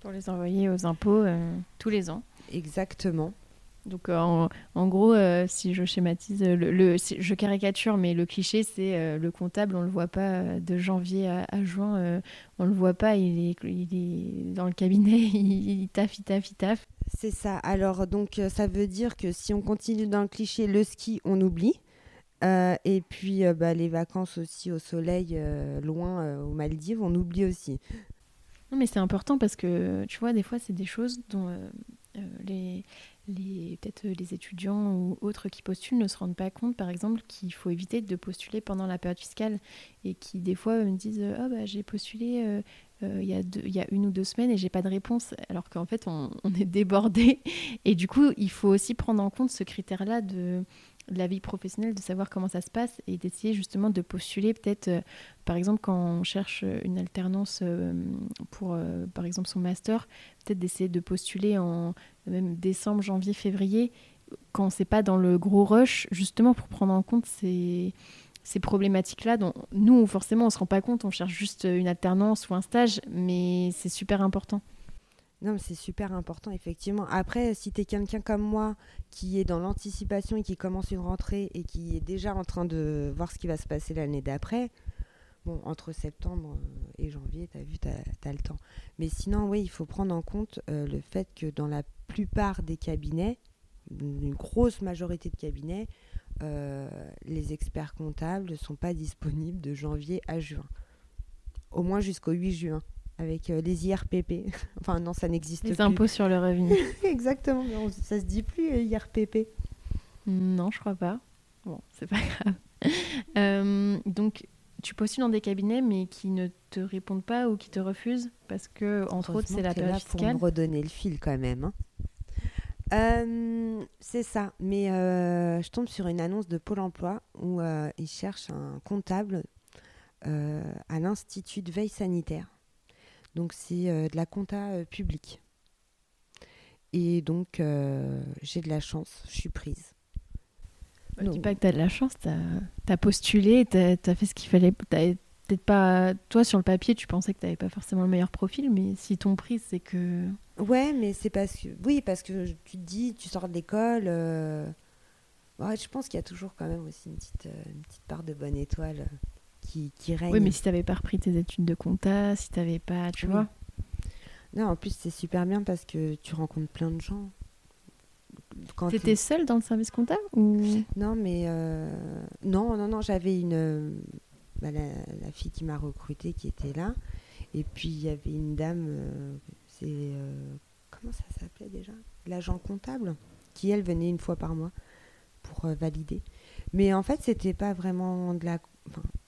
Pour les envoyer aux impôts euh, tous les ans. Exactement. Donc euh, en, gros, si je schématise, le, je caricature, mais le cliché, c'est le comptable, on le voit pas de janvier à, juin, on le voit pas, il est, il est dans le cabinet, il, il taffe, il taffe, il taffe. C'est ça. Alors donc ça veut dire que si on continue dans le cliché, le ski, on oublie. Euh, et puis euh, bah, les vacances aussi au soleil, euh, loin aux Maldives, on oublie aussi. Non, mais c'est important parce que tu vois, des fois, c'est des choses dont les, les peut-être les étudiants ou autres qui postulent ne se rendent pas compte, par exemple, qu'il faut éviter de postuler pendant la période fiscale et qui, des fois, me disent oh, bah, j'ai postulé. il y, a une ou deux semaines et j'ai pas de réponse alors qu'en fait on, est débordé et du coup il faut aussi prendre en compte ce critère là de de la vie professionnelle, de savoir comment ça se passe et d'essayer justement de postuler peut-être, euh, par exemple, quand on cherche une alternance euh, pour, euh, par exemple, son master, peut-être d'essayer de postuler en même décembre, janvier, février, quand c'est pas dans le gros rush, justement pour prendre en compte ces, ces problématiques-là dont nous, forcément, on se rend pas compte, on cherche juste une alternance ou un stage, mais c'est super important. Non, c'est super important, effectivement. Après, si tu es quelqu'un comme moi qui est dans l'anticipation et qui commence une rentrée et qui est déjà en train de voir ce qui va se passer l'année d'après, bon, entre septembre euh, et janvier, tu as vu, tu as, le temps. Mais sinon, oui, il faut prendre en compte euh, le fait que dans la plupart des cabinets, une grosse majorité de cabinets, euh, les experts comptables ne sont pas disponibles de janvier à juin. Au moins jusqu'au 8 juin avec euh, les IRPP. enfin, non, ça n'existe plus. Les impôts sur le revenu. Exactement, mais ça se dit plus euh, IRPP. Non, je crois pas. Bon, c'est pas grave. Euh, donc, tu postules dans des cabinets, mais qui ne te répondent pas ou qui te refusent parce que, entre autres, c'est la période là fiscale. Pour me redonner le fil quand même. Hein. c'est ça, mais je tombe sur une annonce de Pôle Emploi où ils cherchent un comptable à l'Institut de veille sanitaire. Donc c'est euh, de la compta euh, publique. Et donc euh, j'ai de la chance, je suis prise. Bah, dis pas que tu as de la chance, tu as, postulé, tu as, fait ce qu'il fallait. Peut-être pas. Toi, sur le papier, tu pensais que tu n'avais pas forcément le meilleur profil, mais si ton prix, c'est que. Ouais, mais c'est parce que. Oui, parce que tu te dis, tu sors de l'école. je pense qu'il y a toujours quand même aussi une petite, une petite part de bonne étoile qui, règne. Oui, mais si tu n'avais pas repris tes études de compta, si tu n'avais pas, tu vois. Non, en plus, c'est super bien parce que tu rencontres plein de gens. Tu étais seule dans le service comptable ou... Non, mais euh, non, non, non, j'avais une bah, la, fille qui m'a recrutée qui était là, et puis il y avait une dame, euh, c'est euh, comment ça s'appelait déjà, l'agent comptable, qui elle venait une fois par mois pour valider. Mais en fait, c'était pas vraiment de la,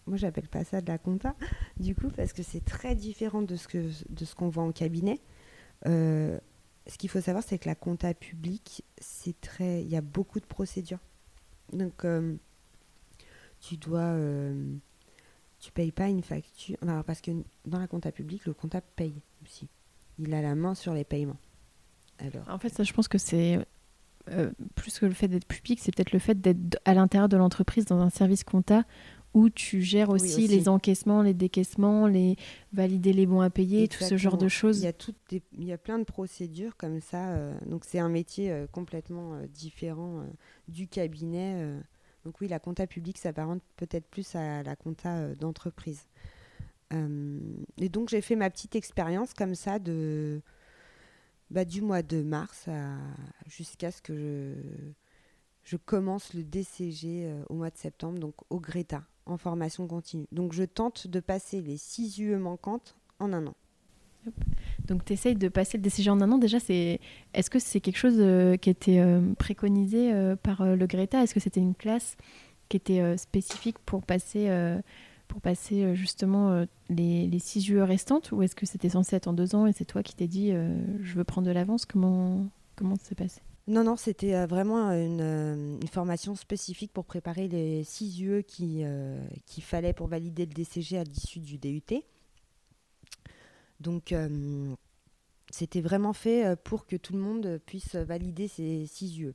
moi j'appelle pas ça de la compta, du coup, parce que c'est très différent de ce qu'on voit en cabinet. Euh, ce qu'il faut savoir, c'est que la compta publique, c'est très, il y a beaucoup de procédures. Donc, euh, tu dois, euh, tu payes pas une facture, parce que dans la compta publique, le comptable paye aussi. Il a la main sur les paiements. Alors, en fait, ça, je pense que c'est plus que le fait d'être public, c'est peut-être le fait d'être à l'intérieur de l'entreprise dans un service compta où tu gères aussi, les encaissements, les décaissements, les valider les bons à payer, tout ce genre de choses. Il y a, il y a plein de procédures comme ça. Euh, donc c'est un métier euh, complètement euh, différent du cabinet. donc oui, la compta publique s'apparente peut-être plus à la compta d'entreprise. et donc j'ai fait ma petite expérience comme ça de bah, du mois de mars jusqu'à ce que je, je commence le DCG au mois de septembre, donc au Greta en formation continue. Donc je tente de passer les six UE manquantes en un an. Donc tu essayes de passer le DCG en un an. Déjà, c'est est-ce que c'est quelque chose euh, qui était euh, préconisé euh, par le Greta? Est-ce que c'était une classe qui était spécifique pour passer, pour passer justement les, les six UE restantes? Ou est-ce que c'était censé être en deux ans et c'est toi qui t'es dit je veux prendre de l'avance? Comment, comment ça s'est passé? Non, non, c'était euh, vraiment euh, une, formation spécifique pour préparer les six UE euh, qu'il fallait pour valider le DCG à l'issue du DUT. Donc, c'était vraiment fait pour que tout le monde puisse valider ces six UE.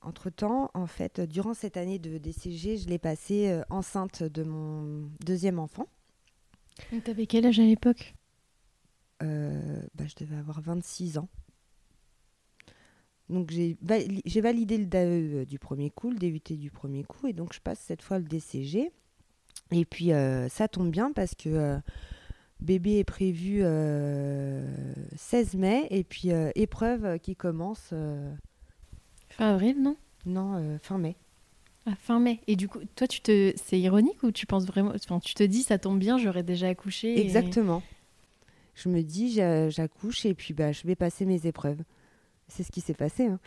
Entre-temps, en fait, durant cette année de DCG, je l'ai passée enceinte de mon deuxième enfant. Tu avais quel âge à l'époque? Bah, Je devais avoir 26 ans. Donc j'ai validé le DAE euh, du premier coup, le DUT du premier coup, et donc je passe cette fois le DCG. Et puis euh, ça tombe bien parce que euh, bébé est prévu 16 mai, et puis épreuve qui commence... fin avril, non? Non, fin mai. Ah, fin mai. Et du coup, toi, tu te, c'est ironique ou tu penses vraiment, enfin, tu te dis, ça tombe bien, j'aurais déjà accouché. Exactement. Je me dis, j'accouche et puis bah, je vais passer mes épreuves. C'est ce qui s'est passé. Hein.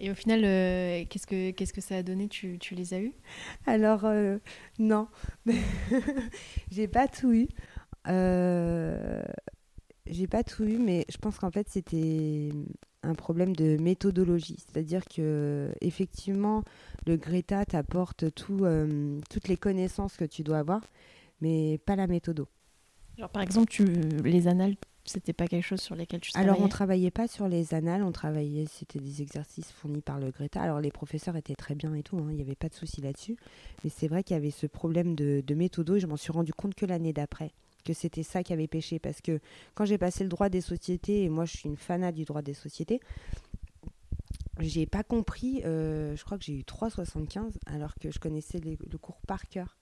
Et au final, euh, qu'est-ce, que, qu'est-ce que ça a donné? Tu, tu les as eus? Alors, euh, non. j'ai pas tout eu. Euh, j'ai pas tout eu, mais je pense qu'en fait, c'était un problème de méthodologie. C'est-à-dire que, effectivement, le Greta t'apporte tout, toutes les connaissances que tu dois avoir, mais pas la méthodo. Genre, par exemple, tu, les annales, c'était pas quelque chose sur lesquels tu travaillais Alors, on travaillait pas sur les annales, on travaillait, c'était des exercices fournis par le Greta. Alors, les professeurs étaient très bien et tout, hein, il n'y avait pas de souci là-dessus. Mais c'est vrai qu'il y avait ce problème de, de méthodo et je m'en suis rendu compte que l'année d'après, que c'était ça qui avait péché. Parce que quand j'ai passé le droit des sociétés, et moi je suis une fanat du droit des sociétés, j'ai pas compris, euh, je crois que j'ai eu 3,75 alors que je connaissais le cours par cœur.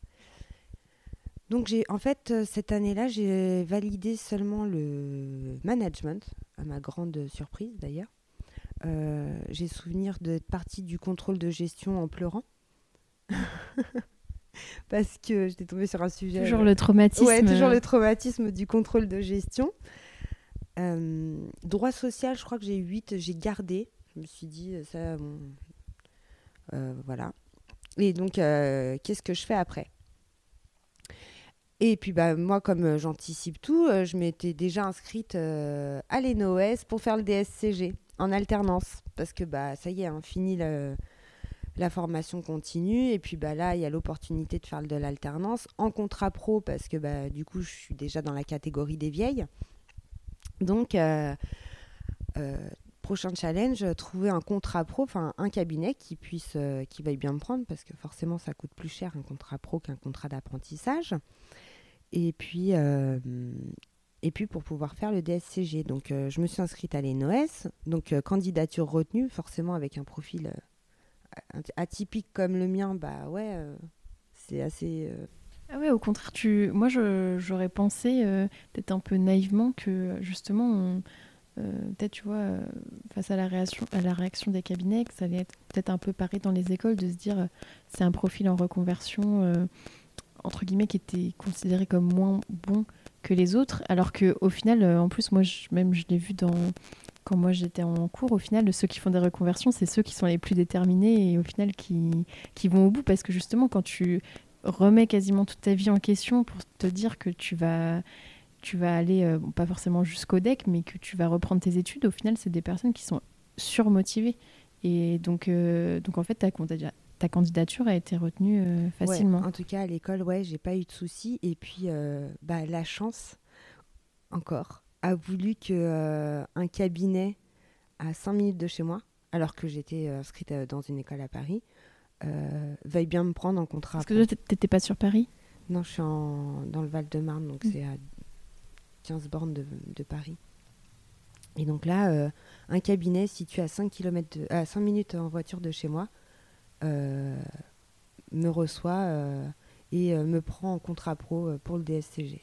Donc j'ai en fait euh, cette année-là, j'ai validé seulement le management, à ma grande surprise d'ailleurs. Euh, j'ai souvenir d'être partie du contrôle de gestion en pleurant. Parce que j'étais tombée sur un sujet. Toujours le traumatisme. Ouais, toujours le traumatisme du contrôle de gestion. droit social, je crois que j'ai 8, j'ai gardé je me suis dit, euh, ça, bon, euh, voilà. Et donc, euh, qu'est-ce que je fais après? Et puis bah, moi, comme j'anticipe tout, je m'étais déjà inscrite à l'ENOS pour faire le DSCG en alternance. Parce que bah, ça y est, hein, fini la formation continue. Et puis bah, là, il y a l'opportunité de faire de l'alternance en contrat pro parce que bah, du coup, je suis déjà dans la catégorie des vieilles. Donc, prochain challenge, trouver un contrat pro, enfin un cabinet qui puisse, euh, qui veuille bien me prendre, parce que forcément ça coûte plus cher un contrat pro qu'un contrat d'apprentissage. Et puis, euh, et puis pour pouvoir faire le DSCG. Donc euh, je me suis inscrite à l'ENOS, donc candidature retenue, forcément avec un profil atypique comme le mien, bah ouais, c'est assez. Ah ouais, au contraire, tu... moi j'aurais pensé peut-être un peu naïvement que justement euh, peut-être, tu vois, euh, face à la, réaction, à la réaction des cabinets, que ça allait être peut-être un peu pareil dans les écoles de se dire euh, c'est un profil en reconversion, entre guillemets, qui était considéré comme moins bon que les autres, alors qu'au final, en plus, moi, même je l'ai vu dans, quand moi j'étais en cours, au final, ceux qui font des reconversions, c'est ceux qui sont les plus déterminés et au final qui, qui vont au bout parce que justement, quand tu remets quasiment toute ta vie en question pour te dire que tu vas tu vas aller, euh, pas forcément jusqu'au deck, mais que tu vas reprendre tes études, au final, c'est des personnes qui sont surmotivées. Et donc, euh, donc en fait, ta, ta candidature a été retenue euh, facilement. en tout cas, à l'école, ouais, j'ai pas eu de soucis. Et puis, bah, la chance, encore, a voulu que un cabinet à 5 minutes de chez moi, alors que j'étais inscrite dans une école à Paris, veuille bien me prendre en contrat. Parce que toi, t'étais pas sur Paris? Non, je suis en, dans le Val-de-Marne, donc mm. c'est à 15 bornes de, Paris. Et donc là, euh, un cabinet situé à 5, km à 5 minutes en voiture de chez moi euh, me reçoit euh, et me prend en contrat pro pour le DSCG.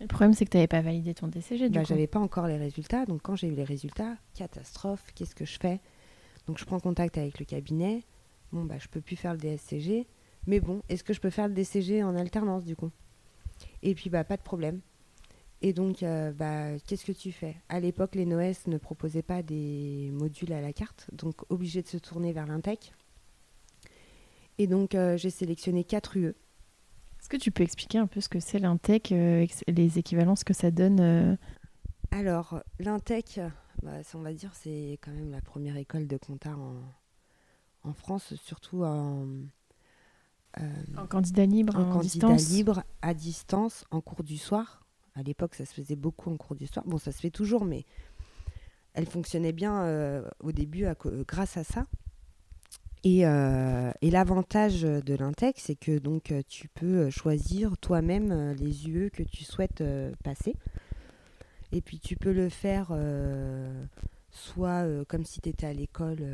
Le problème, c'est que tu n'avais pas validé ton DSCG. Je bah, J'avais pas encore les résultats. Donc, quand j'ai eu les résultats, catastrophe, qu'est-ce que je fais? Donc, je prends contact avec le cabinet. Bon, bah, je peux plus faire le DSCG. Mais bon, est-ce que je peux faire le DCG en alternance, du coup? Et puis, bah, pas de problème. Et donc, euh, bah, qu'est-ce que tu fais? À l'époque, les NOS ne proposaient pas des modules à la carte, donc obligé de se tourner vers l'Intec. Et donc, euh, j'ai sélectionné 4 UE. Est-ce que tu peux expliquer un peu ce que c'est l'Intec, euh, les équivalences que ça donne Alors, l'Intec, bah, on va dire, c'est quand même la première école de compta en, France, surtout en, en candidat libre, en, candidat libre, à distance, en cours du soir. À l'époque, ça se faisait beaucoup en cours d'histoire. Bon, ça se fait toujours, mais elle fonctionnait bien euh, au début grâce à ça. Et, euh, et l'avantage de l'Intec, c'est que donc tu peux choisir toi-même les UE que tu souhaites passer. Et puis tu peux le faire soit comme si tu étais à l'école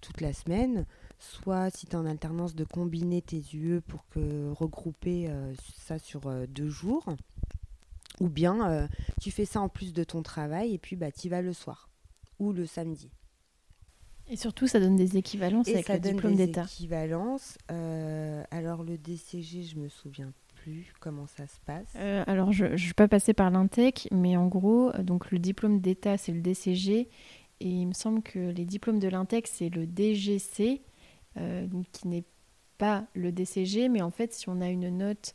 toute la semaine, soit si tu es en alternance de combiner tes UE pour que regrouper ça sur deux jours. Ou bien euh, tu fais ça en plus de ton travail et puis bah, tu vas le soir ou le samedi. Et surtout, ça donne des équivalences avec le diplôme d'État. équivalences. Euh, alors, le DCG, je me souviens plus comment ça se passe. Euh, alors, je ne suis pas passée par l'Intec, mais en gros, donc le diplôme d'État, c'est le DCG. Et il me semble que les diplômes de l'Intec, c'est le DGC, qui n'est pas le DCG, mais en fait, si on a une note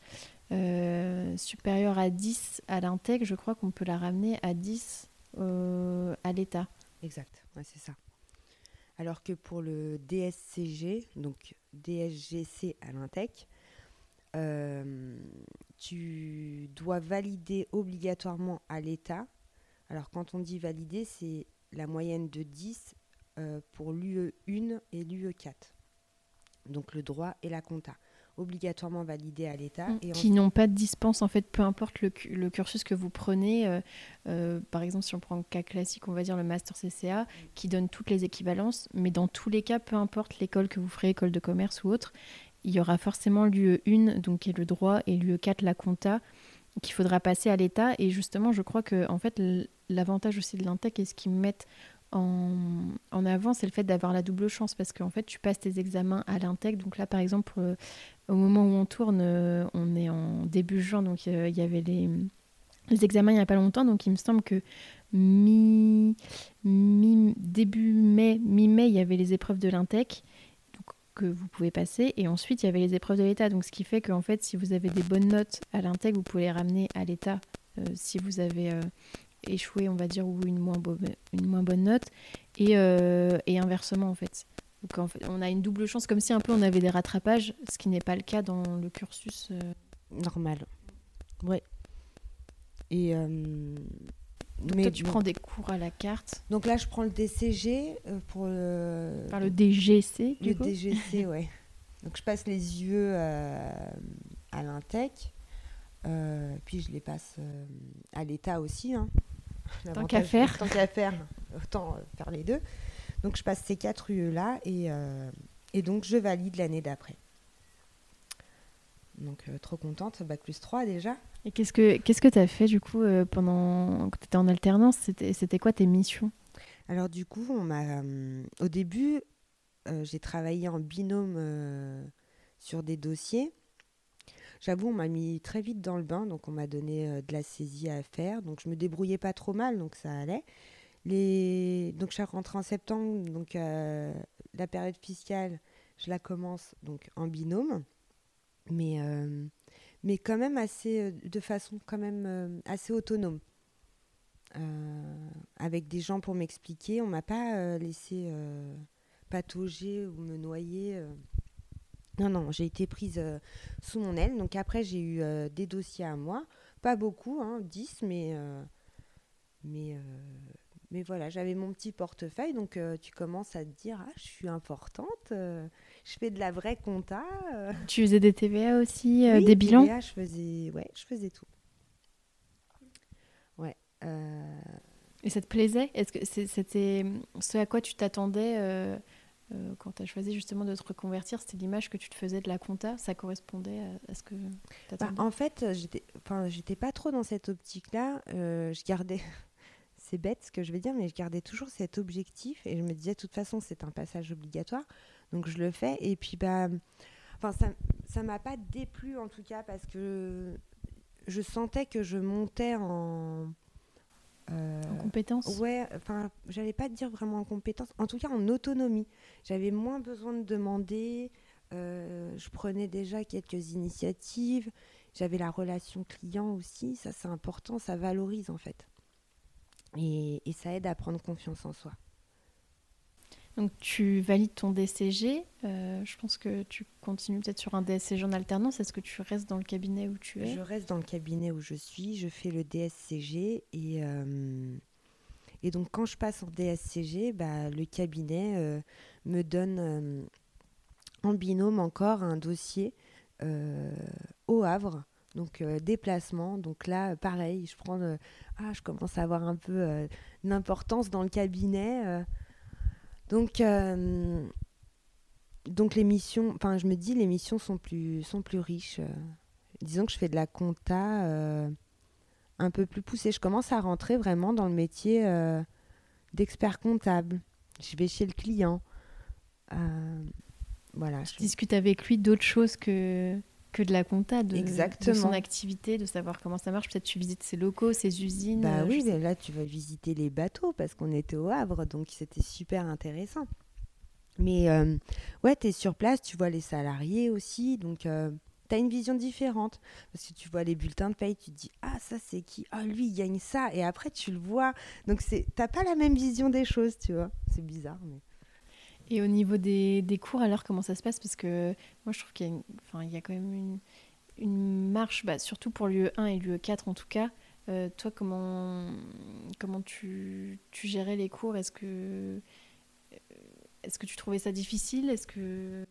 euh, supérieure à 10 à l'Intec, je crois qu'on peut la ramener à 10 euh, à l'État. Exact, c'est ça. Alors que pour le DSCG, donc DSGC à l'Intec, euh, tu dois valider obligatoirement à l'État. Alors quand on dit valider, c'est la moyenne de 10 pour l'UE1 et l'UE4. Donc le droit et la compta. Obligatoirement validés à l'État. Mm. qui n'ont pas de dispense, en fait, peu importe le, le cursus que vous prenez. Euh, euh, par exemple, si on prend le cas classique, on va dire le master CCA, qui donne toutes les équivalences, mais dans tous les cas, peu importe l'école que vous ferez, école de commerce ou autre, il y aura forcément l'UE1, donc qui est le droit, et l'UE4, la compta, qu'il faudra passer à l'État. Et justement, je crois que en fait, l'avantage aussi de l'Intec et ce qu'ils mettent en, avant, c'est le fait d'avoir la double chance parce qu'en fait, tu passes tes examens à l'Intec. Donc là, par exemple, euh, au moment où on tourne, euh, on est en début juin, donc euh, il y avait les, examens il n'y a pas longtemps. Donc il me semble que mi, mi début mai, mi-mai, il y avait les épreuves de l'Intec que vous pouvez passer. Et ensuite, il y avait les épreuves de l'État. Donc, ce qui fait qu'en fait, si vous avez des bonnes notes à l'intègre, vous pouvez les ramener à l'État si vous avez échoué, on va dire, ou une moins, une moins bonne note, et, euh, et, inversement en fait. Donc en fait, on a une double chance, comme si un peu on avait des rattrapages, ce qui n'est pas le cas dans le cursus euh. normal. Ouais. Et euh, mais toi, tu prends des cours à la carte. Donc là, je prends le DCG pour le. Par le DGC. Du le DGC, ouais. Donc je passe les yeux à l'Intec. puis je les passe à l'État aussi. Hein. Tant qu'à faire. Tant qu'à faire, autant euh, faire les deux. Donc je passe ces quatre UE-là et, euh, et donc je valide l'année d'après. Donc euh, trop contente, bac plus 3 déjà. Et qu'est-ce que qu'est-ce que tu as fait du coup pendant que tu étais en alternance? C'était quoi tes missions? Alors du coup, on m'a au début, j'ai travaillé en binôme sur des dossiers J'avoue, on m'a mis très vite dans le bain, donc on m'a donné euh, de la saisie à faire. Donc je me débrouillais pas trop mal, donc ça allait. Donc je suis rentrée en septembre, donc euh, la période fiscale, je la commence donc en binôme, mais, euh, mais quand même assez, de façon quand même assez autonome. avec des gens pour m'expliquer, on m'a pas laissé patauger ou me noyer. Non, non, j'ai été prise euh, sous mon aile. Donc après, j'ai eu euh, des dossiers à moi. Pas beaucoup, hein, 10, mais, euh, mais, mais voilà, j'avais mon petit portefeuille. Donc tu commences à te dire, ah, je suis importante, je fais de la vraie compta. Tu faisais des TVA aussi, des bilans? TVA, je faisais, ouais, je faisais tout. Ouais. Et ça te plaisait? Est-ce que c'était ce à quoi tu t'attendais euh, quand tu as choisi justement de te reconvertir, c'était l'image que tu te faisais de la compta Ça correspondait à, ce que tu bah, En fait, j'étais, enfin, j'étais pas trop dans cette optique-là. Euh, je gardais, c'est bête ce que je vais dire, mais je gardais toujours cet objectif et je me disais, de toute façon, c'est un passage obligatoire, donc je le fais. Et puis, bah, ça, ça m'a pas déplu en tout cas parce que je sentais que je montais en euh, en compétence Ouais, enfin, j'allais pas dire vraiment en compétence, en tout cas en autonomie. J'avais moins besoin de demander, euh, je prenais déjà quelques initiatives, j'avais la relation client aussi, ça c'est important, ça valorise en fait. et ça aide à prendre confiance en soi. Donc tu valides ton DCG. Euh, je pense que tu continues peut-être sur un DSCG en alternance. Est-ce que tu restes dans le cabinet où tu es? Je reste dans le cabinet où je suis. Je fais le DSCG et euh, et donc quand je passe en DSCG, bah, le cabinet euh, me donne en binôme encore un dossier au Havre. Donc déplacement, donc là pareil, je prends, ah je commence à avoir un peu d'importance dans le cabinet. Donc, euh, donc les missions, enfin, je me dis, les missions sont plus, sont plus riches. Euh. disons que je fais de la compta euh, un peu plus poussée. Je commence à rentrer vraiment dans le métier d'expert comptable. Je vais chez le client. voilà. Je discute avec lui d'autres choses que que de la compta, de, son activité, de savoir comment ça marche. Peut-être tu visites ses locaux, ses usines. Bah euh, oui, là tu vas visiter les bateaux parce qu'on était au Havre, donc c'était super intéressant. Mais euh, ouais, tu es sur place, tu vois les salariés aussi, donc euh, tu as une vision différente. Parce que tu vois les bulletins de paye, tu te dis Ah, ça c'est qui? Ah, lui il gagne ça. Et après tu le vois. Donc t'as pas la même vision des choses, tu vois. C'est bizarre, mais. Et au niveau des, des, cours, alors, comment ça se passe? Parce que moi, je trouve qu'il y, a quand même une, marche, bah, surtout pour l'UE1 et l'UE4 en tout cas. Euh, toi, comment, comment tu, tu gérais les cours? Est-ce que, est que tu trouvais ça difficile? Est-ce que...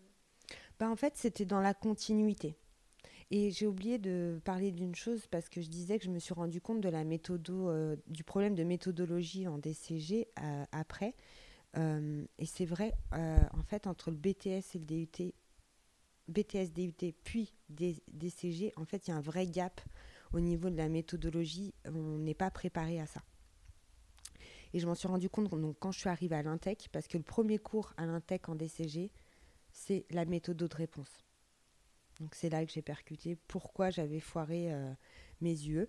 bah, En fait, c'était dans la continuité. Et j'ai oublié de parler d'une chose parce que je disais que je me suis rendu compte de la méthode, euh, du problème de méthodologie en DCG euh, après. Euh, et c'est vrai, en fait, entre le BTS et le DUT, BTS, DUT, puis DCG, en fait, il y a un vrai gap au niveau de la méthodologie. On n'est pas préparé à ça. Et je m'en suis rendu compte donc, quand je suis arrivée à l'Intec, parce que le premier cours à l'Intec en DCG, c'est la méthode de réponse. Donc c'est là que j'ai percuté pourquoi j'avais foiré euh, mes yeux.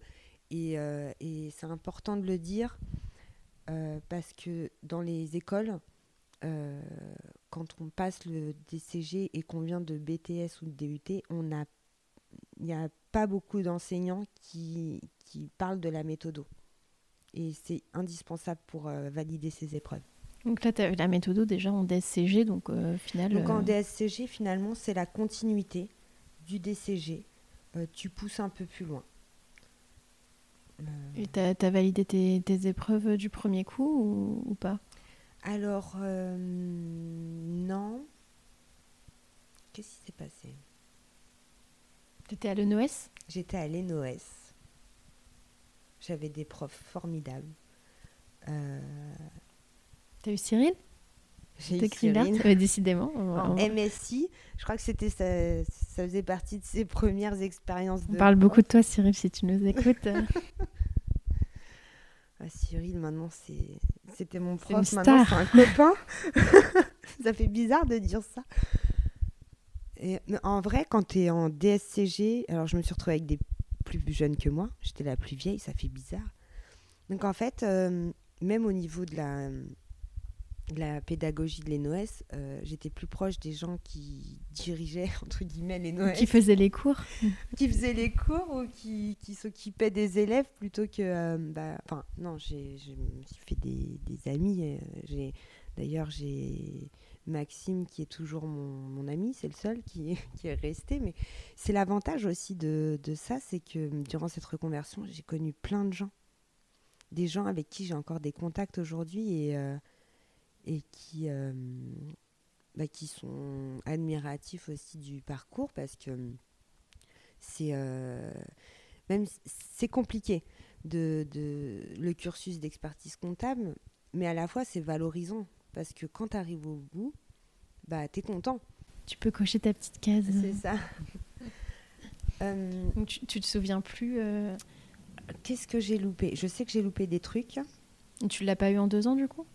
Euh, et, c'est important de le dire euh, parce que dans les écoles, quand on passe le DCG et qu'on vient de BTS ou de DUT, on a, il n'y a pas beaucoup d'enseignants qui, qui, parlent de la méthode. Et c'est indispensable pour valider ces épreuves. Donc là, tu as la méthode déjà en DSCG, donc final. Donc en DSCG, finalement, c'est la continuité du DCG, euh, tu pousses un peu plus loin. Euh, Et tu as, validé tes, épreuves du premier coup ou, pas? Alors, euh, non. Qu'est-ce qui s'est passé? Tu étais à l'ENOS J'étais à l'ENOS. J'avais des profs formidables. Euh... T'as eu Cyril? J'ai écrit là, décidément. En MSI, je crois que c'était ça, ça, faisait partie de ses premières expériences. On parle beaucoup de toi, Cyril, si tu nous écoutes. ah, Cyril, maintenant, c'était mon prof, maintenant c'est un copain. ça fait bizarre de dire ça. Et, en vrai, quand tu es en DSCG, alors je me suis retrouvée avec des plus jeunes que moi, j'étais la plus vieille, ça fait bizarre. Donc en fait, euh, même au niveau de la la pédagogie de l'ENOS, euh, j'étais plus proche des gens qui dirigeaient, entre guillemets, l'ENOS. Qui faisaient les cours. qui faisaient les cours ou qui, qui s'occupaient des élèves plutôt que... Euh, bah, enfin, non, j'ai, je me suis fait des, des amis. Euh, j'ai, d'ailleurs, j'ai Maxime qui est toujours mon, mon ami, c'est le seul qui, qui est resté. Mais c'est l'avantage aussi de, de ça, c'est que durant cette reconversion, j'ai connu plein de gens. Des gens avec qui j'ai encore des contacts aujourd'hui et et qui, euh, bah, qui sont admiratifs aussi du parcours parce que c'est euh, même c'est compliqué de, de, le cursus d'expertise comptable, mais à la fois c'est valorisant parce que quand tu arrives au bout, bah, tu es content. Tu peux cocher ta petite case. C'est ça. Euh, tu, tu te souviens plus Qu'est-ce que j'ai loupé? Je sais que j'ai loupé des trucs. Tu l'as pas eu en deux ans du coup?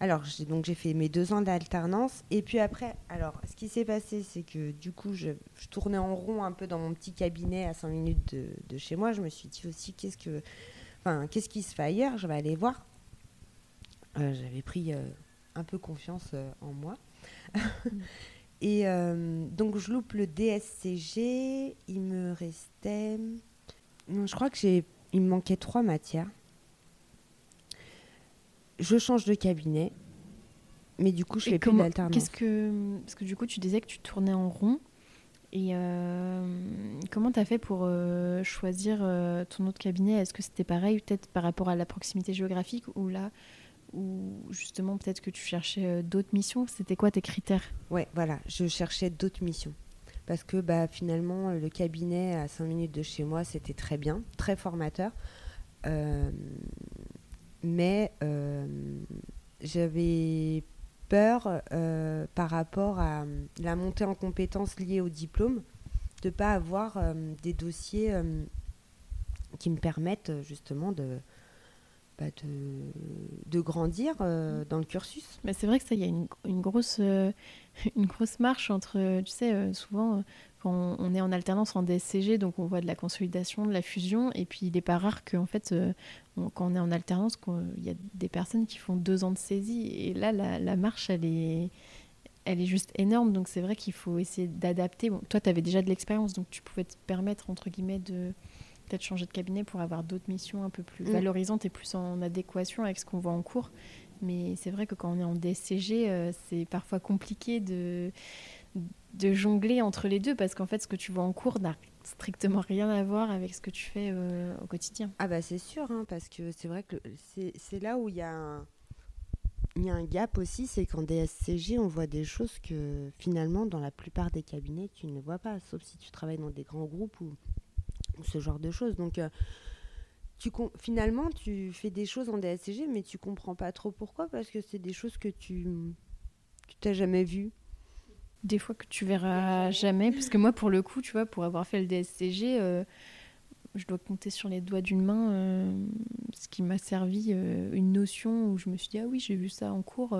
Alors, j'ai, donc j'ai fait mes deux ans d'alternance. Et puis après, alors, ce qui s'est passé, c'est que du coup, je, tournais en rond un peu dans mon petit cabinet à 5 minutes de, chez moi. Je me suis dit aussi, qu'est-ce, que, qu'est-ce qui se fait ailleurs? Je vais aller voir. Euh, j'avais pris euh, un peu confiance euh, en moi. Et donc, je loupe le DSCG. Il me restait. Non, je crois que. Il me manquait trois matières je change de cabinet, mais du coup, je fais plus d'alternance. Qu'est-ce que parce que du coup, tu disais que tu tournais en rond. Et euh, comment tu as fait pour euh, choisir euh, ton autre cabinet? Est-ce que c'était pareil, peut-être par rapport à la proximité géographique, ou là, ou justement peut-être que tu cherchais d'autres missions? C'était quoi tes critères? Ouais, voilà, je cherchais d'autres missions. Parce que bah, finalement, le cabinet à 5 minutes de chez moi, c'était très bien, très formateur mais euh, j'avais peur euh, par rapport à la montée en compétences liée au diplôme, de ne pas avoir euh, des dossiers qui me permettent justement de, bah, de, de, grandir dans le cursus. Mais c'est vrai que ça, il y a une, une grosse, une grosse marche entre, tu sais, souvent quand on est en alternance en DSCG, donc on voit de la consolidation, de la fusion, et puis il n'est pas rare qu'en fait, euh, quand on est en alternance, il y a des personnes qui font deux ans de saisie, et là, la, marche, elle est, elle est juste énorme, donc c'est vrai qu'il faut essayer d'adapter. Bon, toi, tu avais déjà de l'expérience, donc tu pouvais te permettre, entre guillemets, de peut-être changer de cabinet pour avoir d'autres missions un peu plus mm. valorisantes et plus en adéquation avec ce qu'on voit en cours. Mais c'est vrai que quand on est en DSCG, euh, c'est parfois compliqué de de jongler entre les deux parce qu'en fait, ce que tu vois en cours n'a strictement rien à voir avec ce que tu fais euh, au quotidien. Ah bah c'est sûr, hein, parce que c'est vrai que c'est là où il y a il y a un gap aussi, c'est qu'en DSCG, on voit des choses que finalement, dans la plupart des cabinets, tu ne vois pas, sauf si tu travailles dans des grands groupes ou, ce genre de choses. Donc, euh, tu finalement, tu fais des choses en DSCG, mais tu comprends pas trop pourquoi, parce que c'est des choses que tu n'as jamais vues. Des fois que tu verras jamais, parce que moi, pour le coup, tu vois, pour avoir fait le DSCG, euh, je dois compter sur les doigts d'une main euh, ce qui m'a servi euh, une notion où je me suis dit ah oui j'ai vu ça en cours.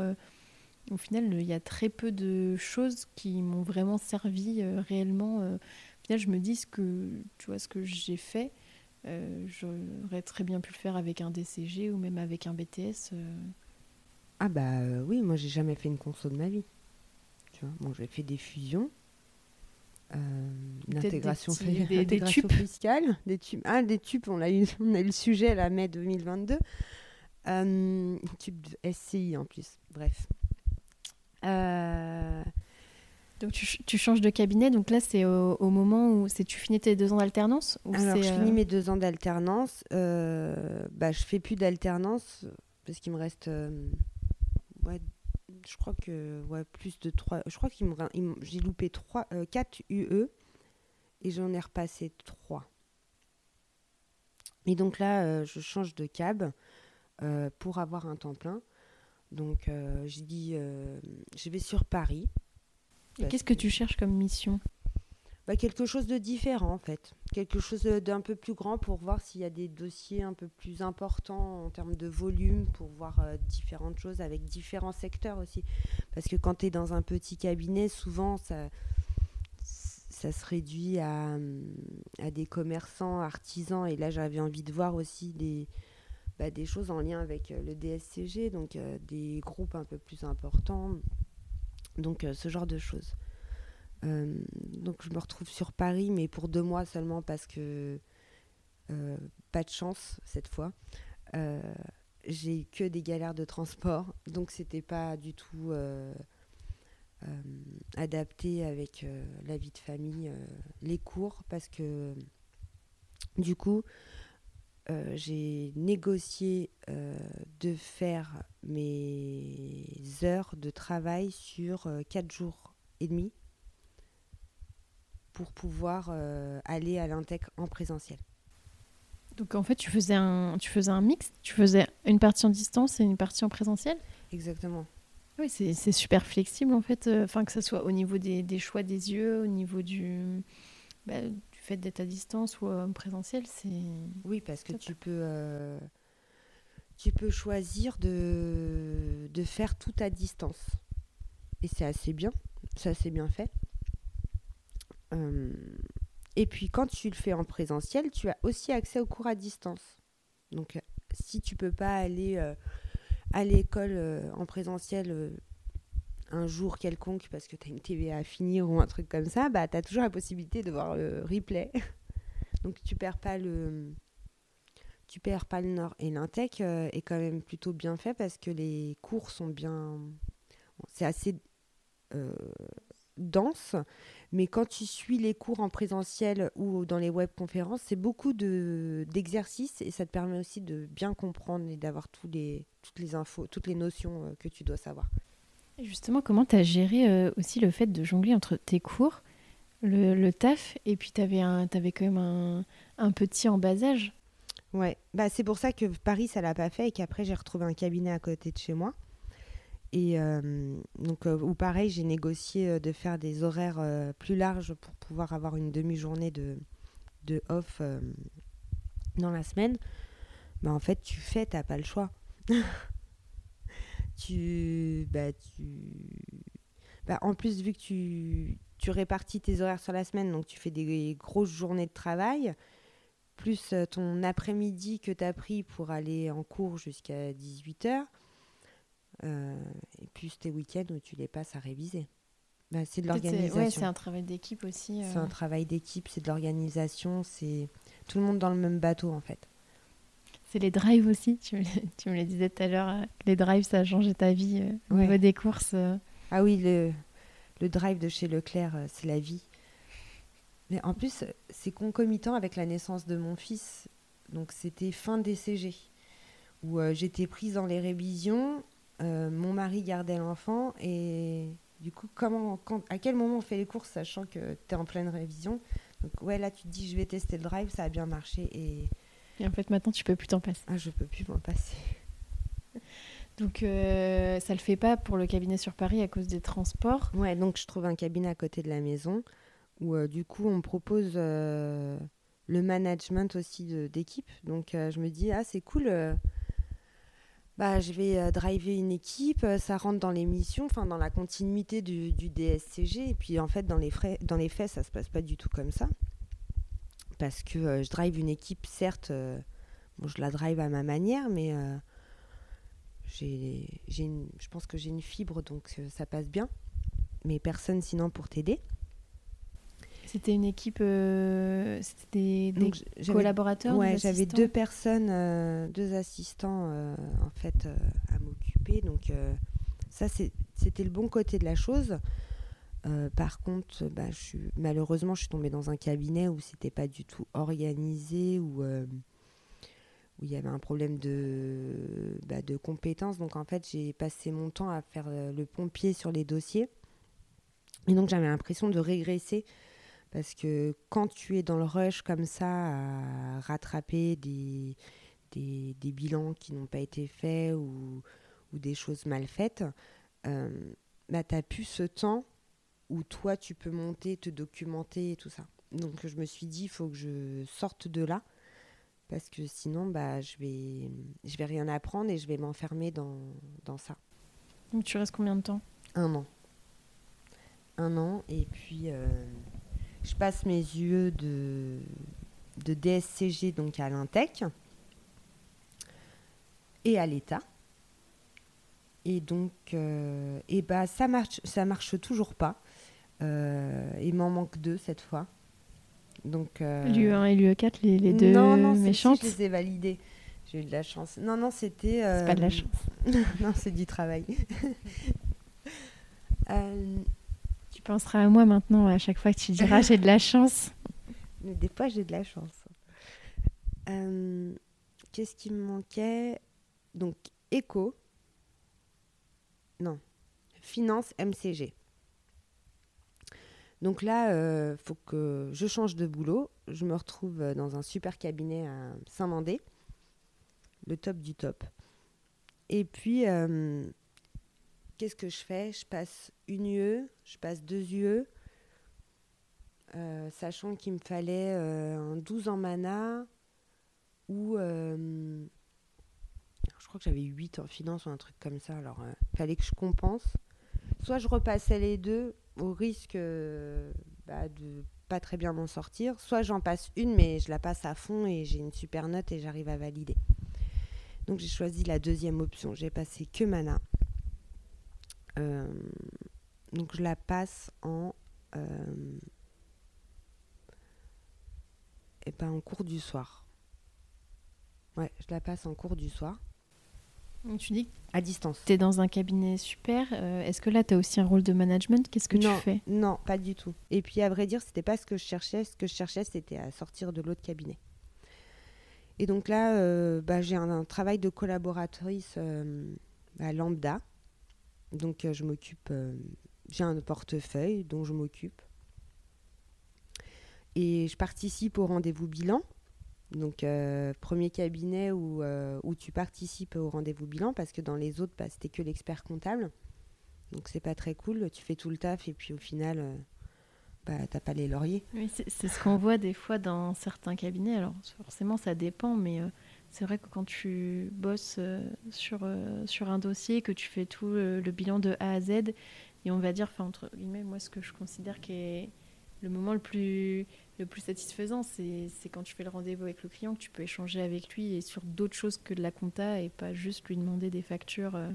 Au final il y a très peu de choses qui m'ont vraiment servi réellement. Au final je me dis que tu vois ce que j'ai fait j'aurais très bien pu le faire avec un DCG ou même avec un BTS ah bah oui moi j'ai jamais fait une conso de ma vie tu vois bon j'ai fait des fusions l'intégration des, des, des, tubes fiscale, des tubes. Ah, des tubes, on a eu, on a eu le sujet la mai 2022. Euh, tube SCI en plus, bref. Euh, donc tu, tu, changes de cabinet, donc là c'est au, moment où c'est tu finis tes deux ans d'alternance Alors je finis euh, mes deux ans d'alternance, euh, bah, je fais plus d'alternance parce qu'il me reste ouais, je crois que ouais, plus de 3. Je crois qu'il me, j'ai loupé 3, 4 UE et j'en ai repassé 3. Et donc là, euh, je change de cab euh, pour avoir un temps plein. Donc euh, j'ai dit, je vais sur Paris. Et qu'est-ce que tu cherches comme mission? Bah, quelque chose de différent en fait, quelque chose d'un peu plus grand pour voir s'il y a des dossiers un peu plus importants en termes de volume, pour voir euh, différentes choses avec différents secteurs aussi. Parce que quand tu es dans un petit cabinet, souvent ça, ça se réduit à, à des commerçants, artisans, et là j'avais envie de voir aussi des, bah, des choses en lien avec euh, le DSCG, donc euh, des groupes un peu plus importants, donc ce genre de choses. Euh, donc je me retrouve sur Paris, mais pour deux mois seulement parce que euh, pas de chance cette fois. Euh, j'ai que des galères de transport, donc c'était pas du tout adapté avec la vie de famille, les cours, parce que du coup, j'ai négocié de faire mes heures de travail sur quatre jours et demi pour pouvoir euh, aller à l'Intec en présentiel. Donc en fait, tu faisais un, tu faisais un mix Tu faisais une partie en distance et une partie en présentiel? Exactement. Oui, c'est super flexible en fait, euh, enfin que ce soit au niveau des, des, choix des yeux, au niveau du, bah, du fait d'être à distance ou en présentiel, c'est... Oui, parce que tu peux, euh, tu peux choisir de, de faire tout à distance. Et c'est assez bien, c'est assez bien fait. Euh, et puis quand tu le fais en présentiel, tu as aussi accès aux cours à distance. Donc euh, si tu peux pas aller euh, à l'école en présentiel un jour quelconque parce que tu as une TVA à finir ou un truc comme ça, bah, tu as toujours la possibilité de voir le replay. Donc tu perds pas le tu perds pas le nord et l'intec est quand même plutôt bien fait parce que les cours sont bien c'est assez dense mais quand tu suis les cours en présentiel ou dans les webconférences, c'est beaucoup d'exercices et ça te permet aussi de bien comprendre et d'avoir toutes les infos, toutes les notions euh, que tu dois savoir. Justement, comment tu as géré euh, aussi le fait de jongler entre tes cours, le, taf, et puis tu avais, avais, quand même un, un, petit en bas âge? Ouais, bah, c'est pour ça que Paris, ça l'a pas fait et qu'après, j'ai retrouvé un cabinet à côté de chez moi. Et euh, donc, euh, ou pareil, j'ai négocié euh, de faire des horaires plus larges pour pouvoir avoir une demi-journée de, de off dans la semaine. Bah, en fait, tu fais, t'as pas le choix. tu, bah, tu... Bah, en plus, vu que tu, tu répartis tes horaires sur la semaine, donc tu fais des grosses journées de travail, plus ton après-midi que tu as pris pour aller en cours jusqu'à 18h, euh, et puis tes week-ends où tu les passes à réviser. Bah, c'est de l'organisation. Ouais, c'est un travail d'équipe aussi. C'est un euh. travail d'équipe, c'est de l'organisation, c'est tout le monde dans le même bateau en fait. C'est les drives aussi, tu me, tu me le disais tout à l'heure, euh, les drives ça a changé ta vie au niveau des courses. Ah oui, le, le drive de chez Leclerc, c'est la vie. Mais en plus, c'est concomitant avec la naissance de mon fils. Donc c'était fin DCG, où j'étais prise dans les révisions mon mari gardait l'enfant et du coup, comment, quand, à quel moment on fait les courses sachant que tu es en pleine révision? Donc, ouais, là, tu te dis, je vais tester le drive, ça a bien marché. Et, et en fait, maintenant, tu peux plus t'en passer. Ah, je peux plus m'en passer. Donc, euh, ça le fait pas pour le cabinet sur Paris à cause des transports? Ouais, donc je trouve un cabinet à côté de la maison où, euh, du coup, on propose euh, le management aussi d'équipe. Donc, je me dis, ah, c'est cool bah, je vais euh, driver une équipe, euh, ça rentre dans les missions, enfin dans la continuité du, DSCG. Et puis en fait, dans les, faits, ça se passe pas du tout comme ça. Parce que euh, je drive une équipe, certes, bon, je la drive à ma manière, mais j'ai, je pense que j'ai une fibre, donc ça passe bien. Mais personne sinon pour t'aider. C'était une équipe, euh, c'était des, collaborateurs Ouais, j'avais deux personnes, euh, deux assistants euh, en fait à m'occuper. Donc ça, c'était le bon côté de la chose. par contre, bah, je suis, malheureusement, je suis tombée dans un cabinet où c'était pas du tout organisé, où, où il y avait un problème de, bah, de compétences. Donc en fait, j'ai passé mon temps à faire le pompier sur les dossiers. Et donc j'avais l'impression de régresser parce que quand tu es dans le rush comme ça, à rattraper des, des, des bilans qui n'ont pas été faits ou, ou, des choses mal faites, euh, bah, tu n'as plus ce temps où toi, tu peux monter, te documenter et tout ça. Donc je me suis dit, il faut que je sorte de là, parce que sinon, bah, je vais, je vais rien apprendre et je vais m'enfermer dans, dans ça. Donc tu restes combien de temps? Un an. Un an, et puis... Euh, je passe mes yeux de, de DSCG donc à l'Intec et à l'État. Et donc, euh, et bah, ça marche, ça marche toujours pas. Euh, il m'en manque deux cette fois. Donc, euh, l'UE1 et l'UE4, les, les deux non, non, méchantes. je les ai validés. J'ai eu de la chance. Non, non, c'était. C'est pas de la chance. non, c'est du travail. Tu penseras à moi maintenant à chaque fois que tu diras j'ai de la chance. Mais des fois j'ai de la chance. Euh, qu'est-ce qui me manquait? Donc éco. Non. Finance MCG. Donc là, il euh, faut que je change de boulot. Je me retrouve dans un super cabinet à Saint-Mandé, le top du top. Et puis, euh, qu'est-ce que je fais? Je passe une UE, je passe deux UE, euh, sachant qu'il me fallait euh, un 12 en mana ou. Euh, je crois que j'avais 8 en finance ou un truc comme ça. Alors, il fallait que je compense. Soit je repassais les deux au risque bah, de pas très bien m'en sortir, soit j'en passe une, mais je la passe à fond et j'ai une super note et j'arrive à valider. Donc j'ai choisi la deuxième option. J'ai passé que mana. Euh, donc je la passe en et euh, eh ben en cours du soir. Ouais, je la passe en cours du soir. Tu dis à distance. Tu es dans un cabinet super. Euh, est-ce que là, tu as aussi un rôle de management? Qu'est-ce que tu fais? Non, pas du tout. Et puis, à vrai dire, c'était pas ce que je cherchais. Ce que je cherchais, c'était à sortir de l'autre cabinet. Et donc là, bah, j'ai un, travail de collaboratrice à lambda. Donc euh, je m'occupe, euh, j'ai un portefeuille dont je m'occupe. Et je participe au rendez-vous bilan. Donc euh, premier cabinet où, où tu participes au rendez-vous bilan parce que dans les autres, bah, c'était que l'expert comptable. Donc c'est pas très cool, tu fais tout le taf et puis au final, bah, t'as pas les lauriers. Oui, c'est ce qu'on voit des fois dans certains cabinets. Alors forcément ça dépend, mais c'est vrai que quand tu bosses euh, sur, euh, sur un dossier, que tu fais tout le, bilan de A à Z, et on va dire, enfin, entre guillemets, moi, ce que je considère qui est le moment le plus, le plus satisfaisant, c'est quand tu fais le rendez-vous avec le client, que tu peux échanger avec lui et sur d'autres choses que de la compta et pas juste lui demander des factures euh,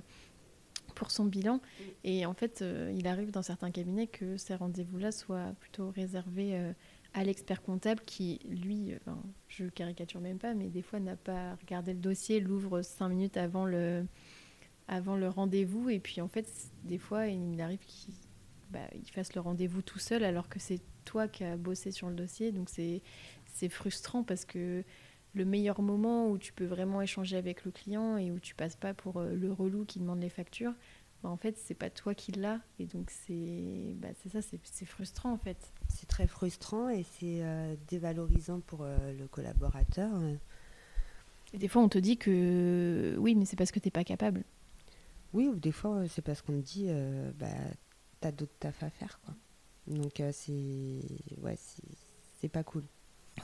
pour son bilan. Et en fait, il arrive dans certains cabinets que ces rendez-vous-là soient plutôt réservés à l'expert comptable qui, lui, enfin, je caricature même pas, mais des fois n'a pas regardé le dossier, l'ouvre cinq minutes avant le, avant le rendez-vous, et puis en fait, des fois, il arrive qu'il bah, fasse le rendez-vous tout seul alors que c'est toi qui as bossé sur le dossier, donc c'est frustrant parce que le meilleur moment où tu peux vraiment échanger avec le client et où tu passes pas pour euh, le relou qui demande les factures, bah, en fait, c'est pas toi qui l'as. Et donc, c'est bah, ça, c'est frustrant en fait. C'est très frustrant et c'est euh, dévalorisant pour euh, le collaborateur. Et des fois, on te dit que oui, mais c'est parce que tu n'es pas capable. Oui, ou des fois, c'est parce qu'on te dit, bah, tu as d'autres taf à faire. Quoi. Donc, c'est ouais, c'est pas cool.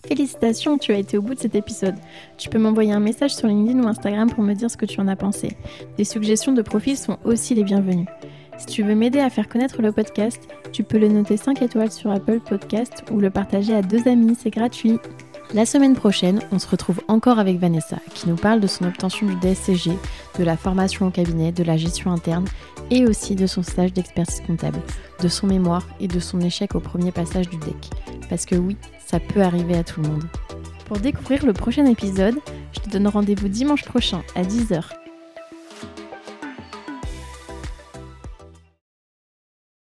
Félicitations, tu as été au bout de cet épisode. Tu peux m'envoyer un message sur LinkedIn ou Instagram pour me dire ce que tu en as pensé. Des suggestions de profils sont aussi les bienvenues. Si tu veux m'aider à faire connaître le podcast, tu peux le noter 5 étoiles sur Apple Podcast ou le partager à deux amis, c'est gratuit. La semaine prochaine, on se retrouve encore avec Vanessa qui nous parle de son obtention du DSCG, de la formation au cabinet, de la gestion interne et aussi de son stage d'expertise comptable, de son mémoire et de son échec au premier passage du DEC. Parce que oui, ça peut arriver à tout le monde. Pour découvrir le prochain épisode, je te donne rendez-vous dimanche prochain à 10h